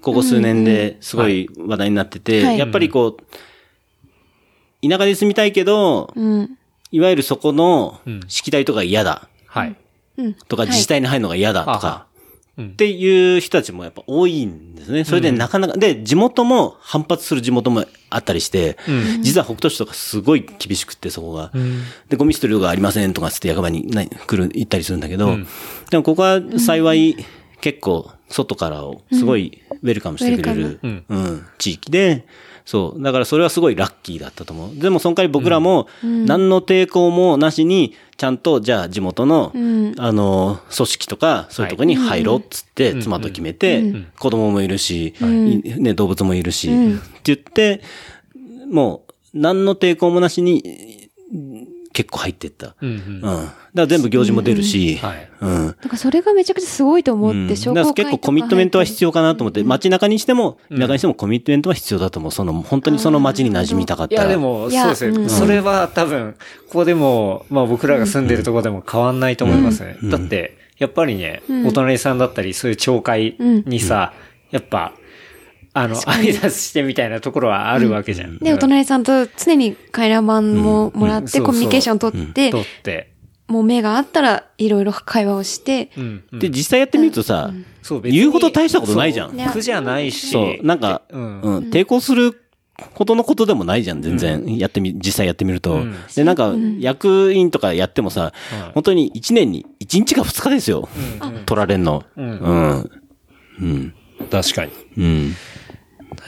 ここ数年ですごい話題になってて、はい。やっぱりこう、田舎で住みたいけど、うん。いわゆるそこのうん。敷地とか嫌だ。はい。うん。とか自治体に入るのが嫌だとはか、うん。っていう人たちもやっぱ多いんですね。それでなかなか、で、地元も反発する地元もあったりして、実は北斗市とかすごい厳しくって、そこが。で、ゴミ捨てる量がありませんとかつって役場にな来る、行ったりするんだけど、でもここは幸い結構外からをすごいウェルカムしてくれる、うん。うん、地域で、そう。だからそれはすごいラッキーだったと思う。でもその代わり僕らも何の抵抗もなしに、ちゃんとじゃあ地元の、ん。あの、組織とかそういうとこに入ろうっつって妻と決めて、子供もいるし、いね、動物もいるし、って言って、もう何の抵抗もなしに結構入ってった。うん。うんら全部行事も出るし、はい。うん。だからそれがめちゃくちゃすごいと思って、商工会結構コミットメントは必要かなと思って、街中にしても、田舎にしてもコミットメントは必要だと思う。その、本当にその街に馴染みたかっいや、たら。でも、いやそうですね。うん。それは多分、ここでも、まあ僕らが住んでるところでも変わんないと思いますね。だって、やっぱりね、お隣さんだったり、そういう町会にさ、やっぱ、あの、挨拶してみたいなところはあるわけじゃん。で、お隣さんと常に回覧板ももらって、うんコミュニケーション取って、取って。もう目があったらいろいろ会話をして、うん。うんで、実際やってみるとさ、そう、別に言うほど大したことないじゃんそう苦じゃないし。そう、なんか、ううんん、抵抗するほどのことでもないじゃん、全然。やってみ、実際やってみると。うんで、なんか、役員とかやってもさ、はい本当に1年に1日か2日ですよ。取られんの。うんうん。うん。確かに。うん。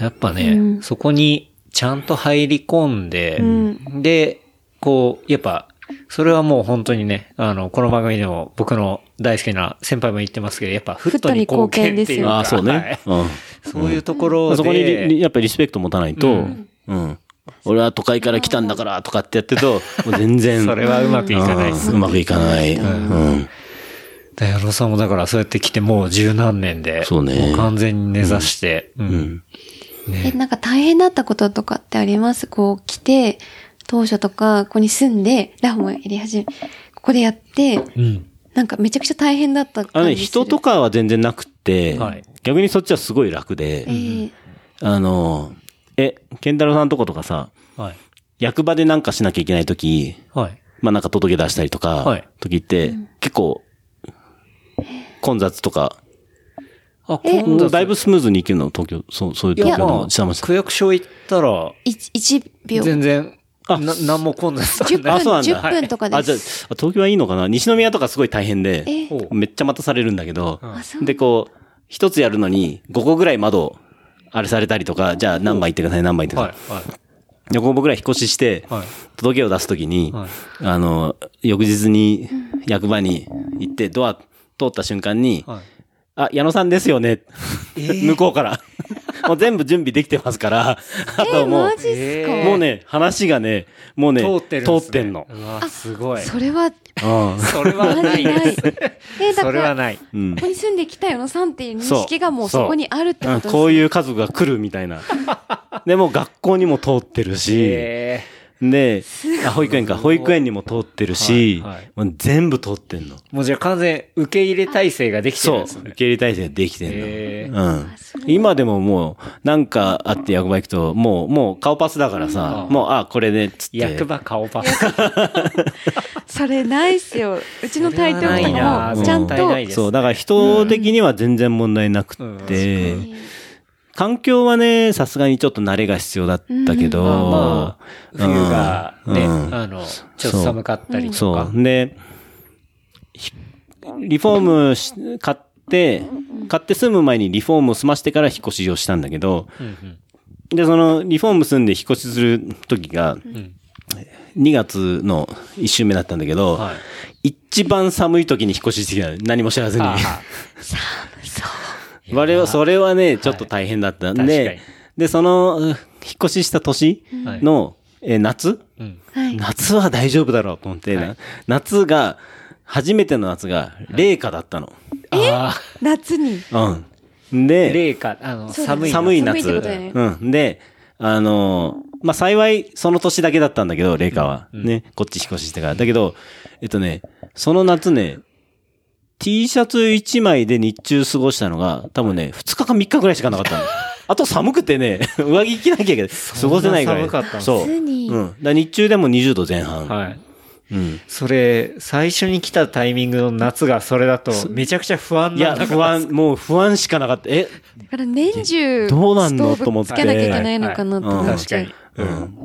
やっぱね、そこにちゃんと入り込んで、んで、こう、やっぱ、それはもう本当にね、あの、この番組でも僕の大好きな先輩も言ってますけど、やっぱフットに貢献っていうか、ああ、そうはいね。うん。<laughs> そういうところで、そこにやっぱりリスペクト持たないと、ううんん。俺は都会から来たんだからとかってやってると、もう全然。<laughs> それはうまくいかないですうまくいかない。うん。ダヤロさんもだからそうやって来てもう十何年で、そうねもう完全に根ざして、うんうん。え、なんか大変だったこととかってあります？こう来て、当初とか、ここに住んで、ラフもやり始め、ここでやって、うん。なんかめちゃくちゃ大変だったあのね、感じする人とかは全然なくって、はい逆にそっちはすごい楽で、えーあの、え、ケンタロウさんとことかさ、はい。役場でなんかしなきゃいけないとき、はい。まあなんか届け出したりとか、はい時って、結構、混雑とか、あ、え今度だいぶスムーズに行けるの、東京、そう、そういう東京の下町。区役所行ったら、一一秒。全然、あな、なんも混雑さ10分、あそうなんだ。10分とかあ、じゃあ東京はいいのかな？西宮とかすごい大変で、めっちゃ待たされるんだけど。で、こう、一つやるのに、5個ぐらい窓、あれされたりとか、じゃあ何枚行ってください、何枚行ってください。はい、はい。で、5個ぐらい引っ越しして、はい。届けを出すときに、はい。あの、翌日に役場に行って、ドア通った瞬間に、はい。あ、矢野さんですよね。<laughs> 向こうから。<laughs> もう全部準備できてますから、あえともうマ、ジっすか、えーもうね、話がね、もうね、通ってるね通ってんの。うわ、すごい。それは、うんそれはないです。<laughs> え、だそから、れはない。うんここに住んできた矢野さんっていう認識がもうそこにあるってことですね。こういう家族が来るみたいな。でも学校にも通ってるし、えで、あ、保育園か、保育園にも通ってるし、はいはい。もう全部通ってんの。ーもうじゃあ完全受け入れ体制ができてるんそう、ですね。受け入れ体制できてんの。へうん。今でももう、なんかあって役場行くと、もう、もう顔パスだからさ、もう、あ、これで、つって。役場顔パス。<laughs> それないっすよ。うちの台東とかも、ちゃんと、そう、だから人的には全然問題なくって、環境はね、さすがにちょっと慣れが必要だったけど、まあ、冬がね、うん。あの、ちょっと寒かったりとそか。う。で、ひリフォームし買って、買って住む前にリフォームを済ましてから引っ越しをしたんだけど、うんうん。で、そのリフォーム住んで引っ越しする時が、ん。2月の1週目だったんだけど、はい。一番寒い時に引っ越ししてきた。何も知らずに。あ <laughs> 我々は、それはね、ちょっと大変だったんで、で、その、引っ越しした年の、えー夏？うんはい。夏は大丈夫だろうと思って、な夏が、初めての夏が、冷夏だったの。あ夏に？うん。ー、で、冷夏、あの、寒い。寒い夏。ねうん。で、あのーまあ、幸い、その年だけだったんだけど、冷夏は。ね、こっち引っ越ししてから。だけど、えっとね、その夏ね、T シャツ1枚で日中過ごしたのが、多分ね、2日か3日ぐらいしかなかったの。<laughs> あと寒くてね、<laughs> 上着着なきゃいけない。過ごせないぐらい。寒かったそう。うん。だから日中でも20度前半。はい。うん。それ、最初に来たタイミングの夏がそれだと、めちゃくちゃ不安いや、なんだ不安、<laughs> もう不安しかなかった。え、だから年中、どうなんの？と思ってつけなきゃいけないのかなと思っちゃう。確かに。うん。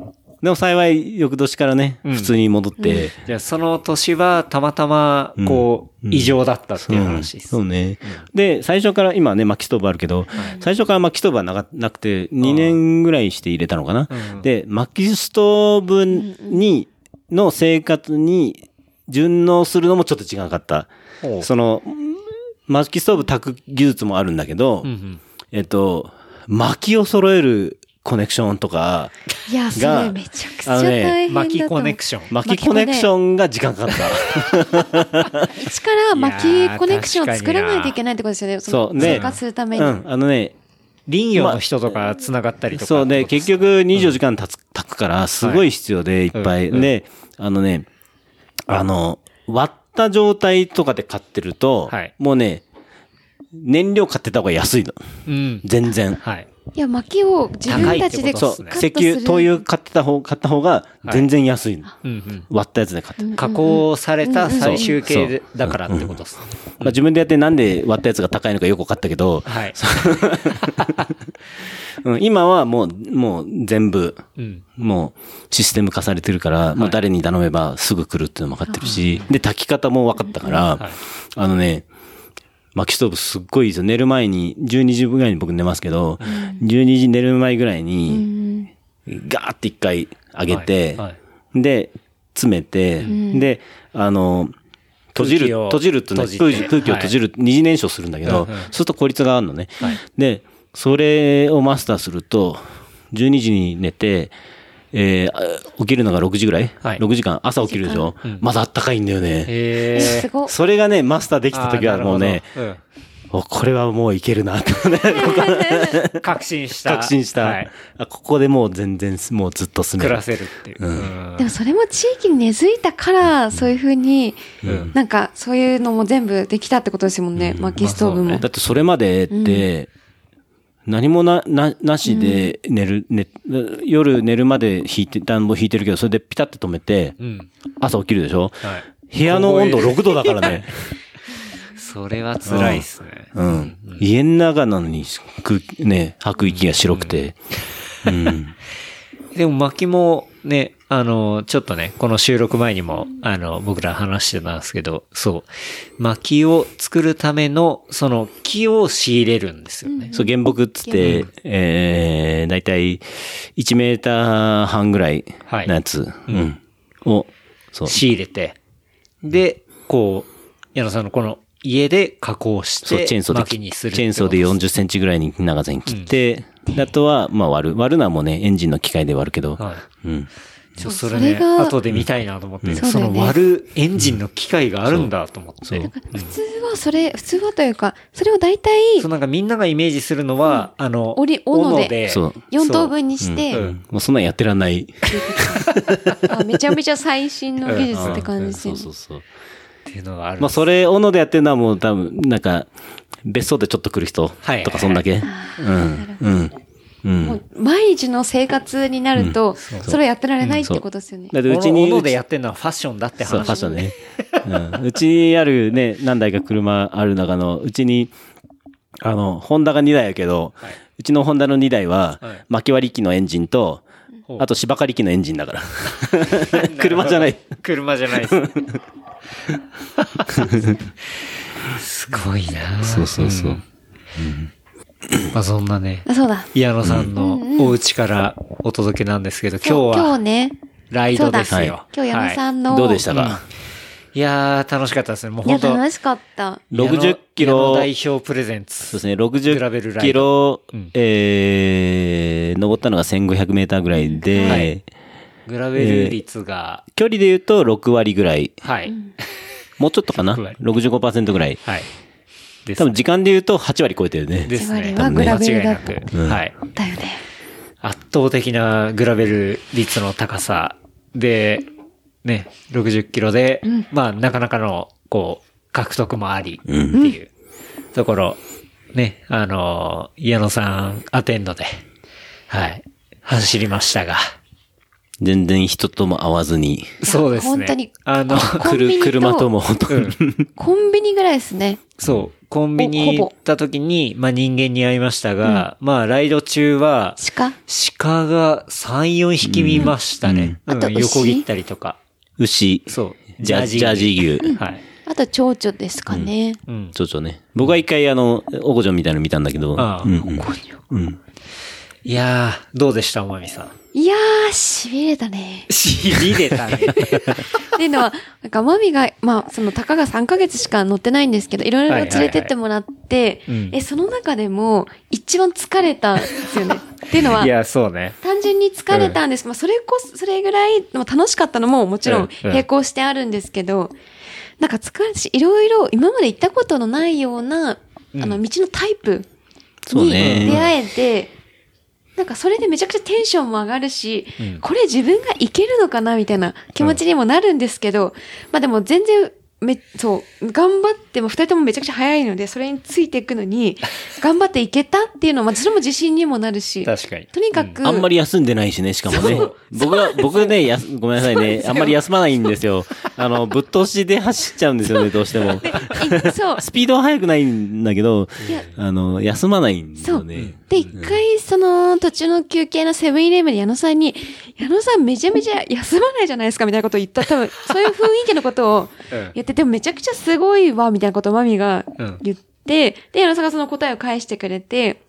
でも幸い、翌年からね、うん。普通に戻って、じゃあ、その年はたまたま、こう、異常だったっていう話です。そうね。で、最初から、今ね、薪ストーブあるけど、最初から薪ストーブはなかなくて、2年ぐらいして入れたのかな？うん。で、薪ストーブに、の生活に順応するのもちょっと違かった。ほう。その、薪ストーブ炊く技術もあるんだけど、うんうん。えっと、薪を揃えるコネクションとか、いや、そがれめちゃくちゃ大変。巻きコネクション。薪コネクションが時間かかった。<laughs> 一から巻きコネクションを作らないといけないってことですよね。そう。ので、生活するために。うん、あのね、林業の人とか繋がったりとか。そうで、結局24時間経つ、炊くから、すごい必要で、いっぱい。うんで、あのね、あの、割った状態とかで買ってると、はいもうね、燃料買ってた方が安いの。うん。全然。はい。いや、薪を自分たちでカッ高そう。石油、灯油買ってた方、買った方が全然安いの。割ったやつで買って。加工された最終形でだからってことです。まあ自分でやってなんで割ったやつが高いのかよく分かったけど、<laughs> 今はもう、もう全部、うん。もうシステム化されてるから、もう誰に頼めばすぐ来るっていうのも分かってるし、で、炊き方も分かったから、はい。あのね、薪ストーブすっごいいいですよ。寝る前に、12時ぐらいに僕寝ますけど、12時寝る前ぐらいに、ガーって一回上げて、はいはい。で、詰めて、で、あの、閉じる、閉じるってね、空気空気を閉じる、二次燃焼するんだけど、うんうん。そうすると効率があるのね。で、それをマスターすると、12時に寝て、えーあ起きるのが6時ぐらい、はい ?6 時間、朝起きるでしょ、まだあったかいんだよね。へすごい。それがね、マスターできた時はもうね、あーなるおこれはもういけるなってね、<laughs> 確信した。確信した、はい。あ。ここでもう全然、もうずっと住める暮ら。せるっていう。うんでもそれも地域に根付いたから、そういうふうに、なんかそういうのも全部できたってことですもんね。薪ストーブもまあね。だってそれまでって、何もな、な、なしで寝る、寝、夜寝るまで引いて、暖房引いてるけど、それでピタって止めて、うん。朝起きるでしょ？はい。部屋の温度6度だからね。<laughs> それは辛いっすね。うん。家の中なのに、ね、吐く息が白くて。うん。<laughs> でも薪もね、あの、ちょっとね、この収録前にも、あの、僕ら話してたんですけど、そう。薪を作るための、その木を仕入れるんですよね。そう、原木っつって、えー、だいたい1メーター半ぐらいのやつ、うん。を、そう。仕入れて、で、こう、矢野さんのこの家で加工して、チェーンソーで、薪にするチェーンソーで40センチぐらいに長さに切って、であとは、まあ割る。割るのはもうね、エンジンの機械で割るけど、はい。うん。ちょそうそれね、それが後で見たいなと思って、その割るエンジンの機械があるんだと思って。普通はそれ、普通はというか、それを大体そうなんかみんながイメージするのは、あの、折り斧でそう。4等分にして、う。ん。もうそんなんやってらんない。<laughs> あめちゃめちゃ最新の技術って感じですそよね。うそうそう。っていうのがある。まあそれ、斧でやってるのはもう多分、なんか、別荘でちょっと来る人はいとかそんだけ。うん。うん。うん。もう毎日の生活になると、それをやってられないってことですよね。だってうちに。に、斧でやってるのはファッションだってそう、話。ファッションね。うん。うちにあるね、何台か車ある中の、うちに、あの、ホンダが2台やけど、はいうちのホンダの2台ははい、巻き割り機のエンジンと、あと芝刈り機のエンジンだから。<laughs> 車じゃない。<laughs> 車じゃないです。<laughs> すごいなそうそうそう。まあそんなね、あそうだ。矢野さんのお家からお届けなんですけど、今日は今日ね、ライドですそうだよ。今日矢野さはいんの、どうでしたか？いやー、楽しかったですね。もういや、本当楽しかった。60キロ矢野代表プレゼンツ。そうですね、グラベル60ライドキロうん、えー、登ったのが1500メーターぐらいで、はいグラベル率が、距離で言うと6割ぐらい。はい。もうちょっとかな？6割 ?65% ぐらい。はい。です多分時間で言うと8割超えてるね。ですね。8割はグラベルだ間違いなく。はい。だよね。圧倒的なグラベル率の高さで、ね、60キロで、まあ、なかなかの、こう、獲得もあり、っていうところ、ね、あの、矢野さんアテンドで、はい、走りましたが、全然人とも会わずに、そうですね。本当にあの、車とも本当に、コンビニぐらいですね。そう、コンビニ行った時に、まあ人間に会いましたが、まあライド中は、鹿？鹿が3、4匹見ましたね。うん。あと牛？横切ったりとか。牛、そう。ジャジャージー牛、はい。あと蝶々ですかね。うん。ちょちょね。僕は一回あの、オゴジョンみたいなの見たんだけど、ああ。うん。うん。うん。いやー、どうでしたおまみさん？いやー、痺れたね。しびれたね。<laughs> っていうのは、なんかマミが、まあ、その、たかが3ヶ月しか乗ってないんですけど、いろいろ連れてってもらって、うんえ、その中でも、一番疲れたんですよね。<laughs> っていうのは、いや、そうね。単純に疲れたんですけど、まあ、それこそ、それぐらい、まあ楽しかったのももちろんうんうん並行してあるんですけど、なんか疲れたし、いろいろ今まで行ったことのないような、あの、道のタイプに出会えて、なんかそれでめちゃくちゃテンションも上がるし、うんこれ自分がいけるのかなみたいな気持ちにもなるんですけど、まあでも全然め、そう、頑張っても二人ともめちゃくちゃ早いので、それについていくのに、<laughs> 頑張っていけたっていうのは、まあ、それも自信にもなるし、確かに。とにかく、あんまり休んでないしね、しかもね。僕は、僕ね、やすごめんなさいね。あんまり休まないんですよ。あの、ぶっ通しで走っちゃうんですよね、どうしても。いそう、<laughs> スピードは速くないんだけどあの、休まないんです。よね。で、一回、その、途中の休憩のセブンイレブンで矢野さんに、矢野さんめちゃめちゃ休まないじゃないですか、みたいなことを言った。多分、そういう雰囲気のことをう <laughs> ん言ってて、めちゃくちゃすごいわ、みたいなことをマミがうん言って、で、矢野さんがその答えを返してくれて、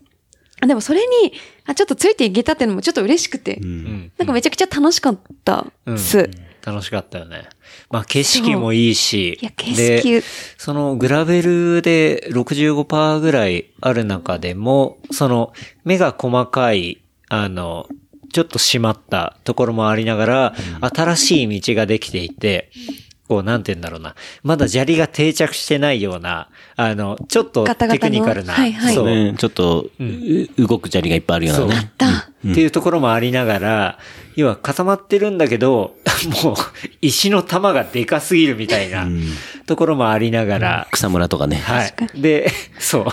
あでもそれに、あ、ちょっとついていけたっていうのもちょっと嬉しくて、う。うんん。なんかめちゃくちゃ楽しかったうんっす。楽しかったよね。まあ景色もいいし。いや、景で色、そのグラベルで65%ぐらいある中でも、その目が細かい、あの、ちょっと締まったところもありながら、新しい道ができていて、こう、なんて言うんだろうな。まだ砂利が定着してないような、あの、ちょっとテクニカルな、はいはい。そう、ね、ちょっと、う動く砂利がいっぱいあるようなね。だ。っていうところもありながら、要は固まってるんだけど、<laughs> もう石の玉がでかすぎるみたいなところもありながら、草むらとかね。はい。で、<laughs> そう。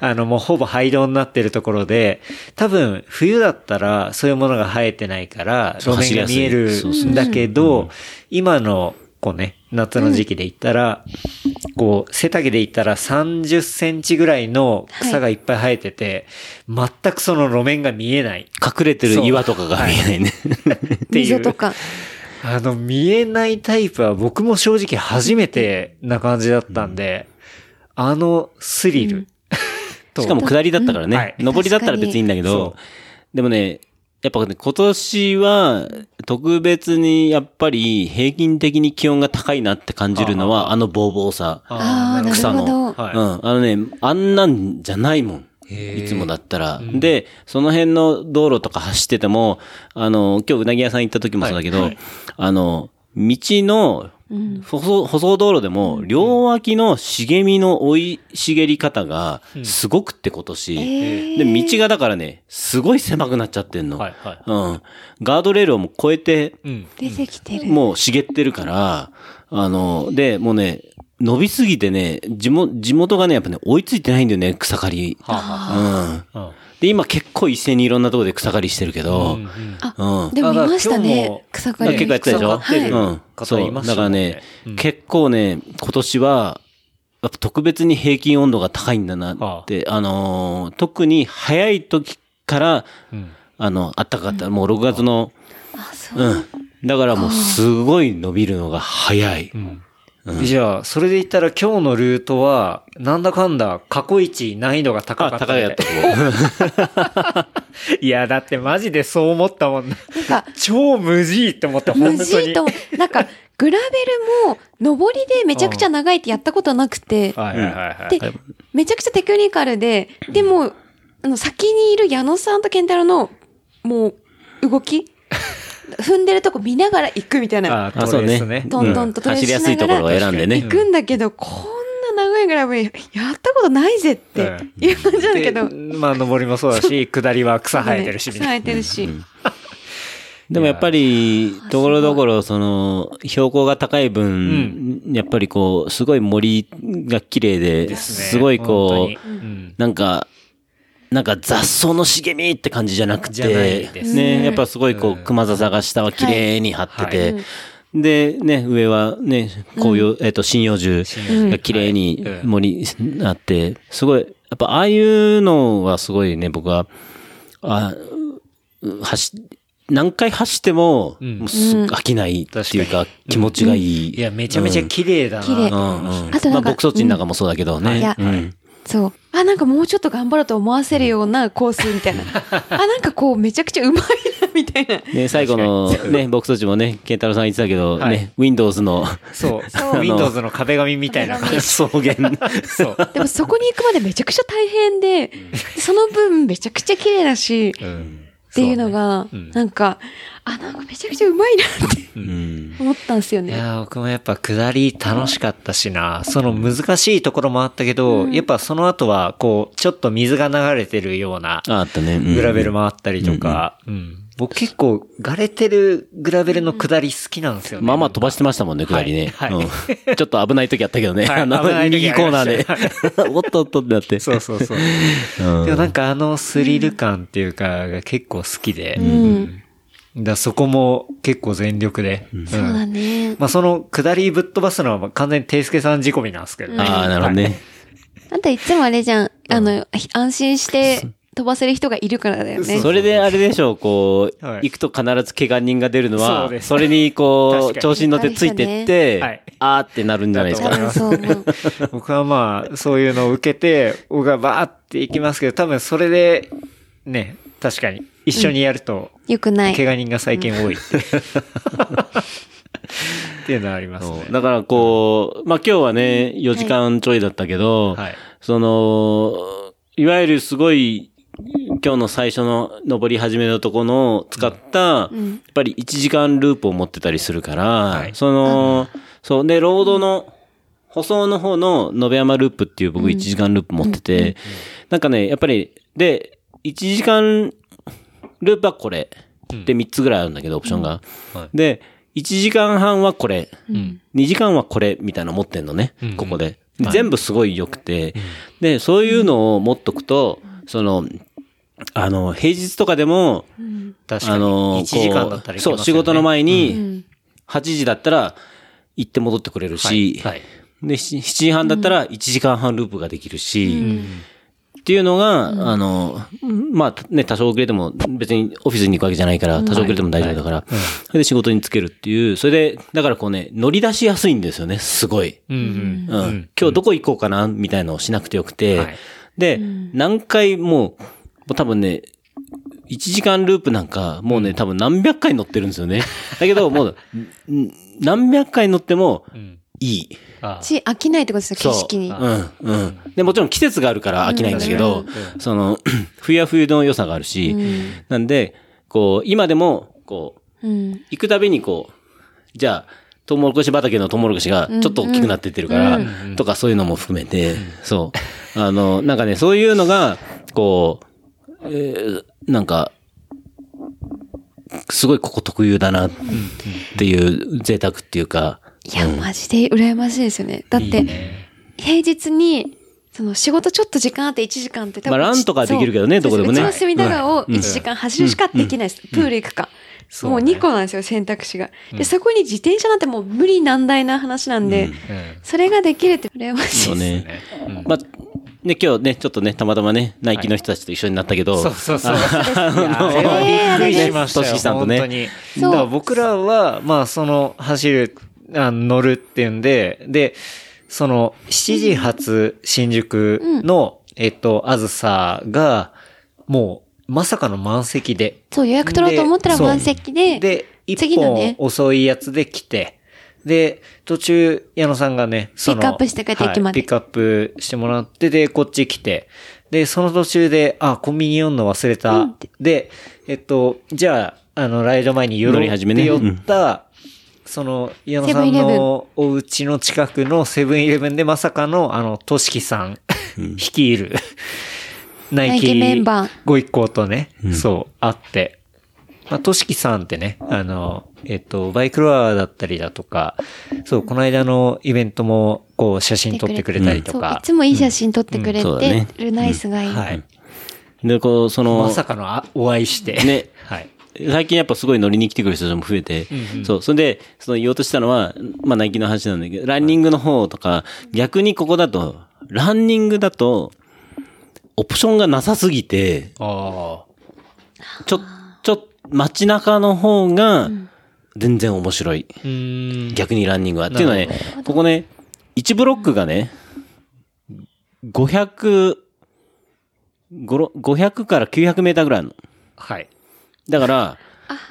あの、もうほぼ廃道になってるところで、多分、冬だったら、そういうものが生えてないから、そう路面が見えるんだけど、今の、こうね、夏の時期で言ったら、こう、背丈で言ったら30センチぐらいの草がいっぱい生えてて、全くその路面が見えない。隠れてる岩とかが見えないね。っていう溝とか。あの、見えないタイプは僕も正直初めてな感じだったんで、あのスリル。としかも下りだったからね。はい上りだったら別にいいんだけど、でもね、やっぱね、今年は特別にやっぱり平均的に気温が高いなって感じるのはあのボーボーさ。ああ、なる草のうん。あのね、あんなんじゃないもん。いつもだったら。で、その辺の道路とか走ってても、あの、今日うなぎ屋さん行った時もそうだけど、あの、道の、舗装舗装道路でも、両脇の茂みの生い茂り方が、すごくって今年。で、道がだからね、すごい狭くなっちゃってんの。はいはいうん。ガードレールをもう越えて、うん。出てきてる。もう茂ってるから、あの、で、もうね、伸びすぎてね、地元、地元がね、やっぱね、追いついてないんだよね、草刈り。はあはうん。あうんで、今結構一斉にいろんなところで草刈りしてるけど、うん。あ、でも見ましたね。草刈り。結構やってたでしょ草刈ってるうん。そう。方いましただからね、うん結構ね、今年は、やっぱ特別に平均温度が高いんだなって、あのー特に早い時から、うんあの、暖かかった。もう6月の、あ、そう。うん。だからもうすごい伸びるのが早い。じゃあ、それで言ったら今日のルートは、なんだかんだ過去一難易度が高あ、かった、高いやった。<laughs> いや、だってマジでそう思ったもんな。なんか、超無事って思って、本無当に。事となんか、グラベルも、上りでめちゃくちゃ長いってやったことなくて、はいはいはいはい。で、めちゃくちゃテクニカルで、でも、あの、先にいる矢野さんと健太郎の、もう、動き踏んでるとこ見ながら行くみたいな。あ、あ、そうね。トレースね。どんどんとトレース走りやすいところを選んでね行。くんだけど、こんな長いグラブやったことないぜってうんいう感じなんだけど。でまあ、上りもそうだし、下りは草生えてるし、み草生たいえてるし。でもやっぱり、ところどころ、その、標高が高い分、やっぱりこう、すごい森が綺麗で、な。すごいこう、うんなんか、なんか雑草の茂みって感じじゃなくて、ね、やっぱすごいこう、熊笹が下は綺麗に張ってて、はで、ね、上はね、紅葉、えっと、針葉樹が綺麗に森になって、すごい、やっぱああいうのはすごいね、僕は、あ、う走、何回走っても、ん。もうす飽きないっていうか、気持ちがいい。いや、めちゃめちゃ綺麗だな。綺麗。うんうん。あとなんかまあ、僕そっちの中もそうだけどね。いやうん。そう。あ、なんかもうちょっと頑張ろうと思わせるようなコースみたいな。<laughs> あ、なんかこう、めちゃくちゃうまいな、みたいな。ね、最後のね、僕そっちもね、ケンタロウさん言ってたけど、はいね、Windows のそう。<laughs> そう Windows の壁紙みたいな。草原。<laughs> そう。でもそこに行くまでめちゃくちゃ大変で、その分めちゃくちゃ綺麗だし、っていうのが、ねうんなんか、あ、なんかめちゃくちゃうまいなってうん。思ったんですよね。いやー、僕もやっぱ下り楽しかったしな。その難しいところもあったけど、やっぱその後は、こう、ちょっと水が流れてるような、ああったね。うんグラベルもあったりとか、うん。僕結構、ガレてるグラベルの下り好きなんですよね。まあまあ飛ばしてましたもんね、下りね。はいはいうんちょっと危ない時あったけどね。はいあの危ない時右コーナーで。<laughs> おっとおっとってなって。そうそうそう。うんでもなんかあのスリル感っていうか、が結構好きで。うん。だそこも結構全力で。うんそうだね。まあその下りぶっ飛ばすのは完全にテイスケさん仕込みなんですけどね。ああ、なるほどね。あんたいつもあれじゃん。あの、安心して <laughs> 飛ばせる人がいるからだよね。それであれでしょう、こう、はい行くと必ず怪我人が出るのは、そそれにこう、調子に乗ってついてって、はいあーってなるんじゃないですか。すそう思う。<laughs> 僕はまあ、そういうのを受けて、僕がバーって行きますけど、多分それで、ね、確かに、一緒にやると、よくない。怪我人が最近多いって。<laughs> っていうのはありますね。だからこう、まあ今日はね、4時間ちょいだったけど、はい。その、いわゆるすごい、今日の最初の登り始めのとこの使った、んやっぱり1時間ループを持ってたりするから、はいその、そう、で、ロードの、舗装の方の延山ループっていう僕1時間ループ持ってて、なんかね、やっぱり、で、1時間ループはこれ。で、3つぐらいあるんだけど、オプションが。はいで、1時間半はこれ。ん2時間はこれ、みたいなの持ってんのね。うんここで。全部すごい良くて。で、そういうのを持っとくと、その、あの、平日とかでも、確かに。あの、1時間だったらいけますよそう、ね仕事の前うに、ん。8時だったら、行って戻ってくれるし、はい。はいで、7 7時半だったら1時間半ループができるし、っていうのが、あの、まあね、多少遅れても、別にオフィスに行くわけじゃないから、多少遅れても大丈夫だから、それで仕事に就けるっていう、それで、だからこうね、乗り出しやすいんですよね、すごい。うんうん。うん。今日どこ行こうかな、みたいのをしなくてよくて、はいで、何回もう、もう多分ね、1時間ループなんか、もうね、多分何百回乗ってるんですよね。だけど、もう、ん <laughs> 何百回乗っても、んいい。あし、飽きないってことですよ、景色に。うん、うん。で、もちろん季節があるから飽きないんだけど、その、<laughs> 冬は冬の良さがあるし、なんで、こう、今でも、こう、うん。行くたびにこう、じゃあ、トウモロコシ畑のトウモロコシがちょっと大きくなってってるから、とかそういうのも含めて、そう。あの、なんかね、そういうのが、こう、えーなんか、すごいここ特有だなっていう贅沢っていうか、いや、マジで羨ましいですよね。だって、平日に、その仕事ちょっと時間あって1時間って多分。まあランとかできるけどねどこでもねうちの隅田川を1時間走るしかできないです。プール行くか。もう2個なんですよ、選択肢が。で、そこに自転車なんてもう無理難題な話なんで、それができるって羨ましいそうです。ね。まあ、ね、今日ね、ちょっとね、たまたまね、ナイキの人たちと一緒になったけど、そうそうそう。いやああれはびっくりしましたよ。トシさんとね本当に。そうだから僕らは、まあ、その、走る、あ乗るっていうんで、で、その、7時発新宿の、えっと、あずさが、もう、まさかの満席で。そう、予約取ろうと思ったら満席で、で、一本次のね遅いやつで来て、で、途中、矢野さんがね、そのピックアップして帰って駅まで。はいピックアップしてもらって、で、こっち来て、で、その途中で、あ、コンビニ寄んの忘れた。で、えっと、じゃあ、あの、ライド前に寄ろうっ乗り始めね。て寄った、その、矢野さんのお家の近くのセブンイレブンでまさかの、あの、としきさん、<laughs> 率いる、ナイキキメンバー。ご一行とね、そう、あって、まあ、としきさんってね、あの、えっと、バイクロアだったりだとか、そう、この間のイベントも、こう、写真撮ってくれたりとそう、いか、つもいい写真撮ってくれてるナイスがいい。はい。で、こう、その、まさかのあお会いして、ね、<laughs> はい。最近やっぱすごい乗りに来てくる人たちも増えて、そう、それで、その言おうとしたのは、まあナイキの話なんだけど、ランニングの方とか、逆にここだと、ランニングだと、オプションがなさすぎて、あちょ、ちょ、街中の方が、全然面白い。逆にランニングは。っていうのはね、ここね、1ブロックがね、500、5 500から900メーターぐらいあるの。はい。だから、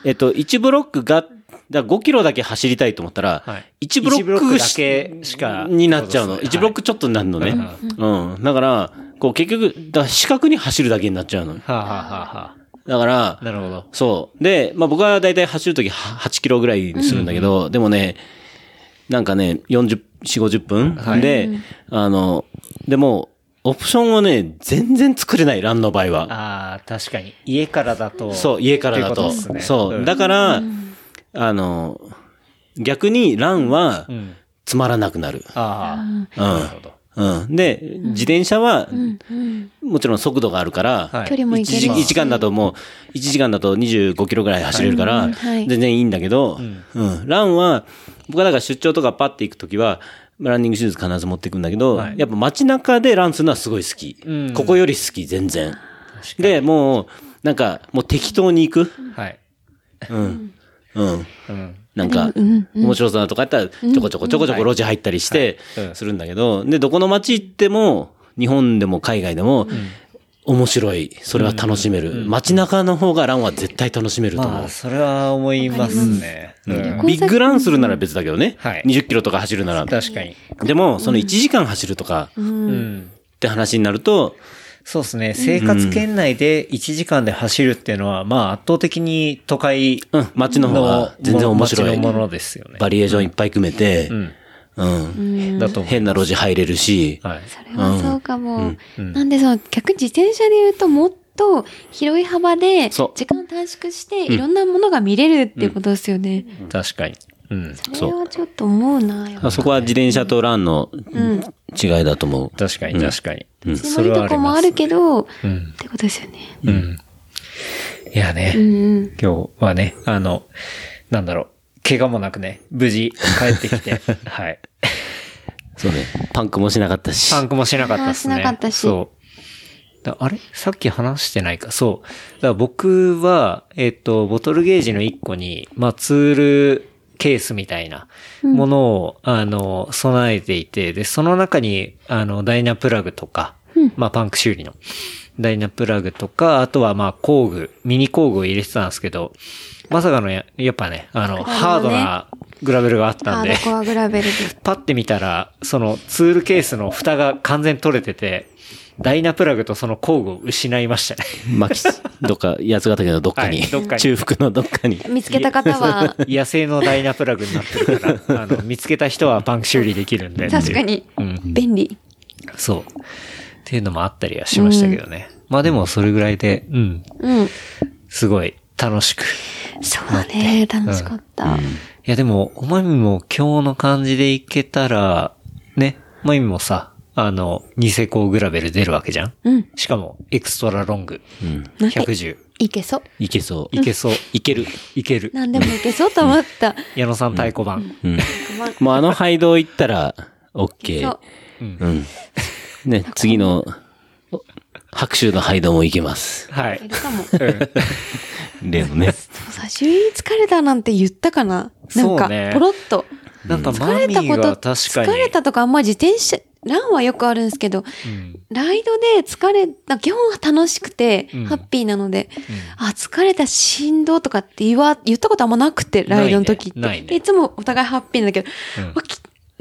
えっと、1ブロックが、だ5キロだけ走りたいと思ったら、はい1ブロ一ブロッッククだけしかになっちゃうの。そうですね1ブロックちょっとになるのね。うん。だから、こう結局、だから四角に走るだけになっちゃうの。はあ、はあはだからあ、、なるほど。そう。で、まあ僕はだいたい走るとき8キロぐらいにするんだけど、でもね、なんかね、40、4、50分、はいで、あの、でも、オプションをね、全然作れない、ランの場合は。ああ、確かに。家からだと。そう、家からだってと。ことですねそう。んだから、あの、逆にランはうん。つまらなくなる。ああ、うんなるほど。うん。で、自転車は、もちろん速度があるから、はい距離もいけるし。一時一時間だともう、1時間だと25キロぐらい走れるから、全然いいんだけど、うん。ランは、僕はだから出張とかパッて行くときは、ランニングシューズ必ず持っていくんだけど、はいやっぱ街中でランするのはすごい好き。うんここより好き、全然。で、もう、なんか、もう適当に行く。はい。うん。うん。うん。なんか、面白そうなとかやったら、ちょこちょこちょこちょこ路地入ったりしてするんだけど、で、どこの街行っても、日本でも海外でも、面白い。それは楽しめる。街中の方がランは絶対楽しめると思うまあ、。それは思いますね。うんビッグランするなら別だけどね。はい20キロとか走るなら。確かに。でも、その1時間走るとかうん。って話になると、そうですね。生活圏内で1時間で走るっていうのは、まあ圧倒的に都会うん、街の方が全然面白い。街のものですよね。バリエーションいっぱい組めて、うん。うん。だと思う。変な路地入れるし、はい。それはそうかも。うんなんでその、逆に自転車で言うともっと広い幅で、そう時間短縮して、いろんなものが見れるっていうことですよね。確かに。うん。それはちょっと思うな、やっぱそこは自転車とランの違いだと思う。確かに、確かに。うん強いとこもあるけど、っうん。てことですよね。うん。いやね。今日はね、あの、なんだろう、怪我もなくね、無事帰ってきて、<laughs> はい。そうね。パンクもしなかったし。パンクもしなかったですね。しなかったしそう。だあれ？さっき話してないか。そう。だから僕は、えっ、と、ボトルゲージの1個に、まあ、ツールケースみたいなものを、あの、備えていて、で、その中に、あの、ダイナプラグとか、まあ、パンク修理の、ダイナプラグとか、あとはまあ工具、ミニ工具を入れてたんですけど、まさかのや、やっぱね、あの、ハードなグラベルがあったんで。<laughs> パッて見たら、そのツールケースの蓋が完全取れてて、ダイナプラグとその工具を失いましたね。まあ、きどっか、八ヶ岳のどっかに、はいどっかに中腹のどっかに。見つけた方は、野生のダイナプラグになってるから、あの、見つけた人はパンク修理できるんで。確かにうん、便利。そう。っていうのもあったりはしましたけどね。まあでもそれぐらいで、うん、うん。すごい楽しく。そうだね。楽しかった。いやでも、おまみも今日の感じでいけたら、ね、おまみもさ、あの、ニセコグラベル出るわけじゃん？うん。しかも、エクストラロング。うん。110。いけそう？いけそう。いけそう。いける。いける。なんでもいけそうと思った。矢野さん太鼓判。うん。まあもうあの廃道行ったら、オッケそーう。。うん。ね、次の、お白州の廃道も行けます。はいい。るかも。例のね。さ、周囲疲れたなんて言ったかな？なんかそうね、ポロッと。なんか、マ疲れたこと、確かに。疲れたとかあんまり自転車、ランはよくあるんですけど、うん。ライドで疲れ、な基本は楽しくて、うん。ハッピーなので、あ、疲れた、しんどとかって言わ、言ったことあんまなくて、ライドの時って。ないね。ないねでいつもお互いハッピーなんだけど、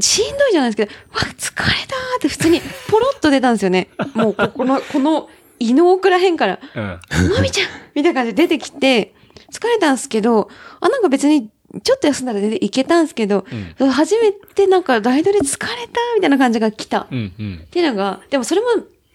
しんどいじゃないですけど、わ、疲れたーって普通に <laughs> ポロッと出たんですよね。もうここの、<laughs> この胃の奥らへんから、うん。まみちゃんみたいな感じで出てきて、疲れたんですけど、あ、なんか別に、ちょっと休んだら全然いけたんですけど、初めてなんかライドで疲れたみたいな感じが来た。うん。うん。っていうのが、でもそれも、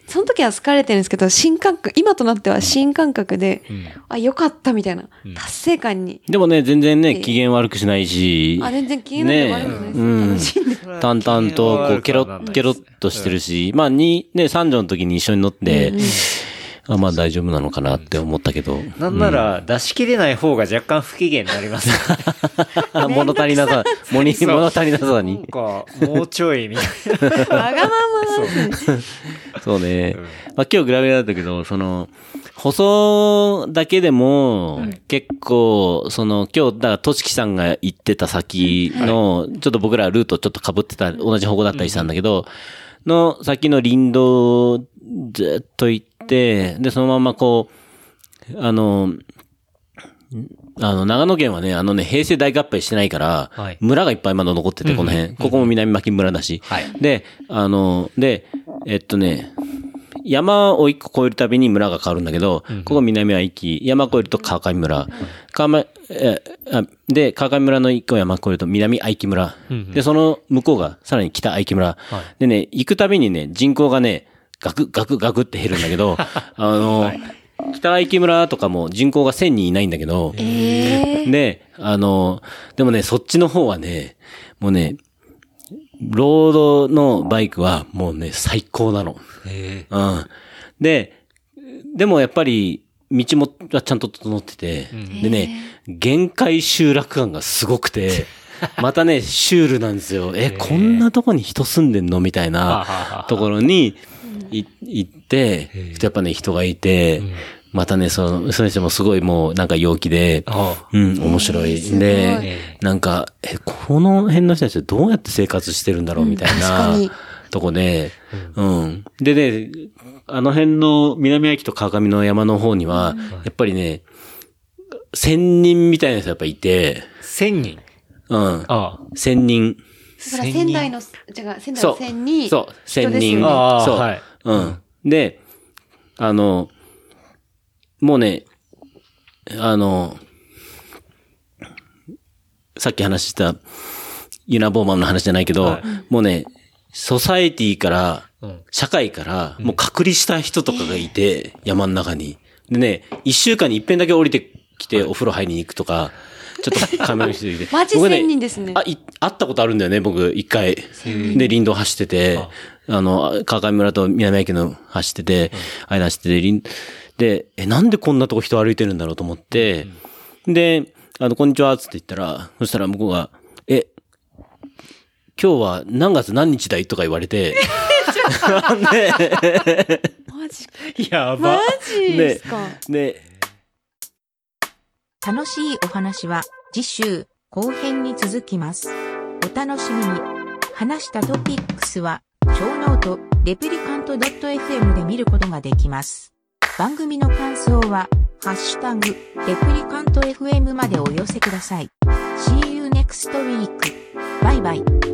その時は疲れてるんですけど、新感覚、今となっては新感覚で、んあ、よかったみたいな、達成感に。でもね、全然ね、ええ機嫌悪くしないし。あ、全然消えないで悪くないです。ね楽しんで。淡々と、こう、ケロッ、ケロッとしてるし、まあ、に、ね、三女の時に一緒に乗って、あ、まあ大丈夫なのかなって思ったけど。なんなら、出し切れない方が若干不機嫌になります。<laughs> あ物足りなさ、<laughs> 物足りなさなんに。か、もうちょい、みたいな。わがまま。そうね。まあ今日グラビアだったけど、その、舗装だけでも、結構、その、今日、だから、としきさんが行ってた先の、ちょっと僕らルートちょっと被ってた、同じ方向だったりしたんだけど、の先の林道をずっと行って、で、そのままこう、あの、あの、長野県はね、あのね、平成大合併してないから、はい村がいっぱいまだ残ってて、この辺。ここも南牧村だし。はいで、あの、で、えっとね、山を一個越えるたびに村が変わるんだけど、ここ南はき、山越えると川上村。川上、えあで、川上村の一個山越えると南愛木村。で、その向こうがさらに北愛木村。でね、行くたびにね、人口がね、ガクガクガクって減るんだけど、<laughs> あの、北池村とかも人口が1000人いないんだけど、ええで、あの、でもね、そっちの方はね、もうね、ロードのバイクはもうね、最高なの。えうん。で、でもやっぱり、道もちゃんと整ってて、でね、限界集落感がすごくて、<laughs> またね、シュールなんですよ。え、こんなとこに人住んでんの？みたいなところにい行って、やっぱね、人がいて、またね、その、その人もすごいもうなんか陽気で、あうん、面白い。で、なんか、え、この辺の人たちはどうやって生活してるんだろうみたい確なとこで、うん。でね、あの辺の南秋と川上の山の方には、やっぱりね、千人みたいな人やっぱいて、千人。うん。あ千人。だから仙台の、違う、仙台そうの線に、そう、千人。人ですよね。ああそう。はいうん。で、あの、もうね、あの、さっき話した、ユナボーマンの話じゃないけど、はいもうね、ソサエティから、うん社会から、もう隔離した人とかがいて、山の中に。でね、一週間に一遍だけ降りてきてお風呂入りに行くとか、ちょっと仮面の人いて。<laughs> マジ僕千人ですねあ、い、会ったことあるんだよね、僕、一回。で、林道走ってて、あの、川上村と南駅の走ってて、間走ってて、林で、え、なんでこんなとこ人歩いてるんだろうと思って、で、あの、こんにちは、つって言ったら、そしたら向こうが、え、今日は何月何日だいとか言われて、<laughs> で、マジか。<laughs> やマジですか。で、楽しいお話は次週後編に続きます。お楽しみに。話したトピックスは、ショーノート、 replicant.fm で見ることができます。番組の感想は、ハッシュタグ、レプリカント FM までお寄せください。See you next week. バイバイ。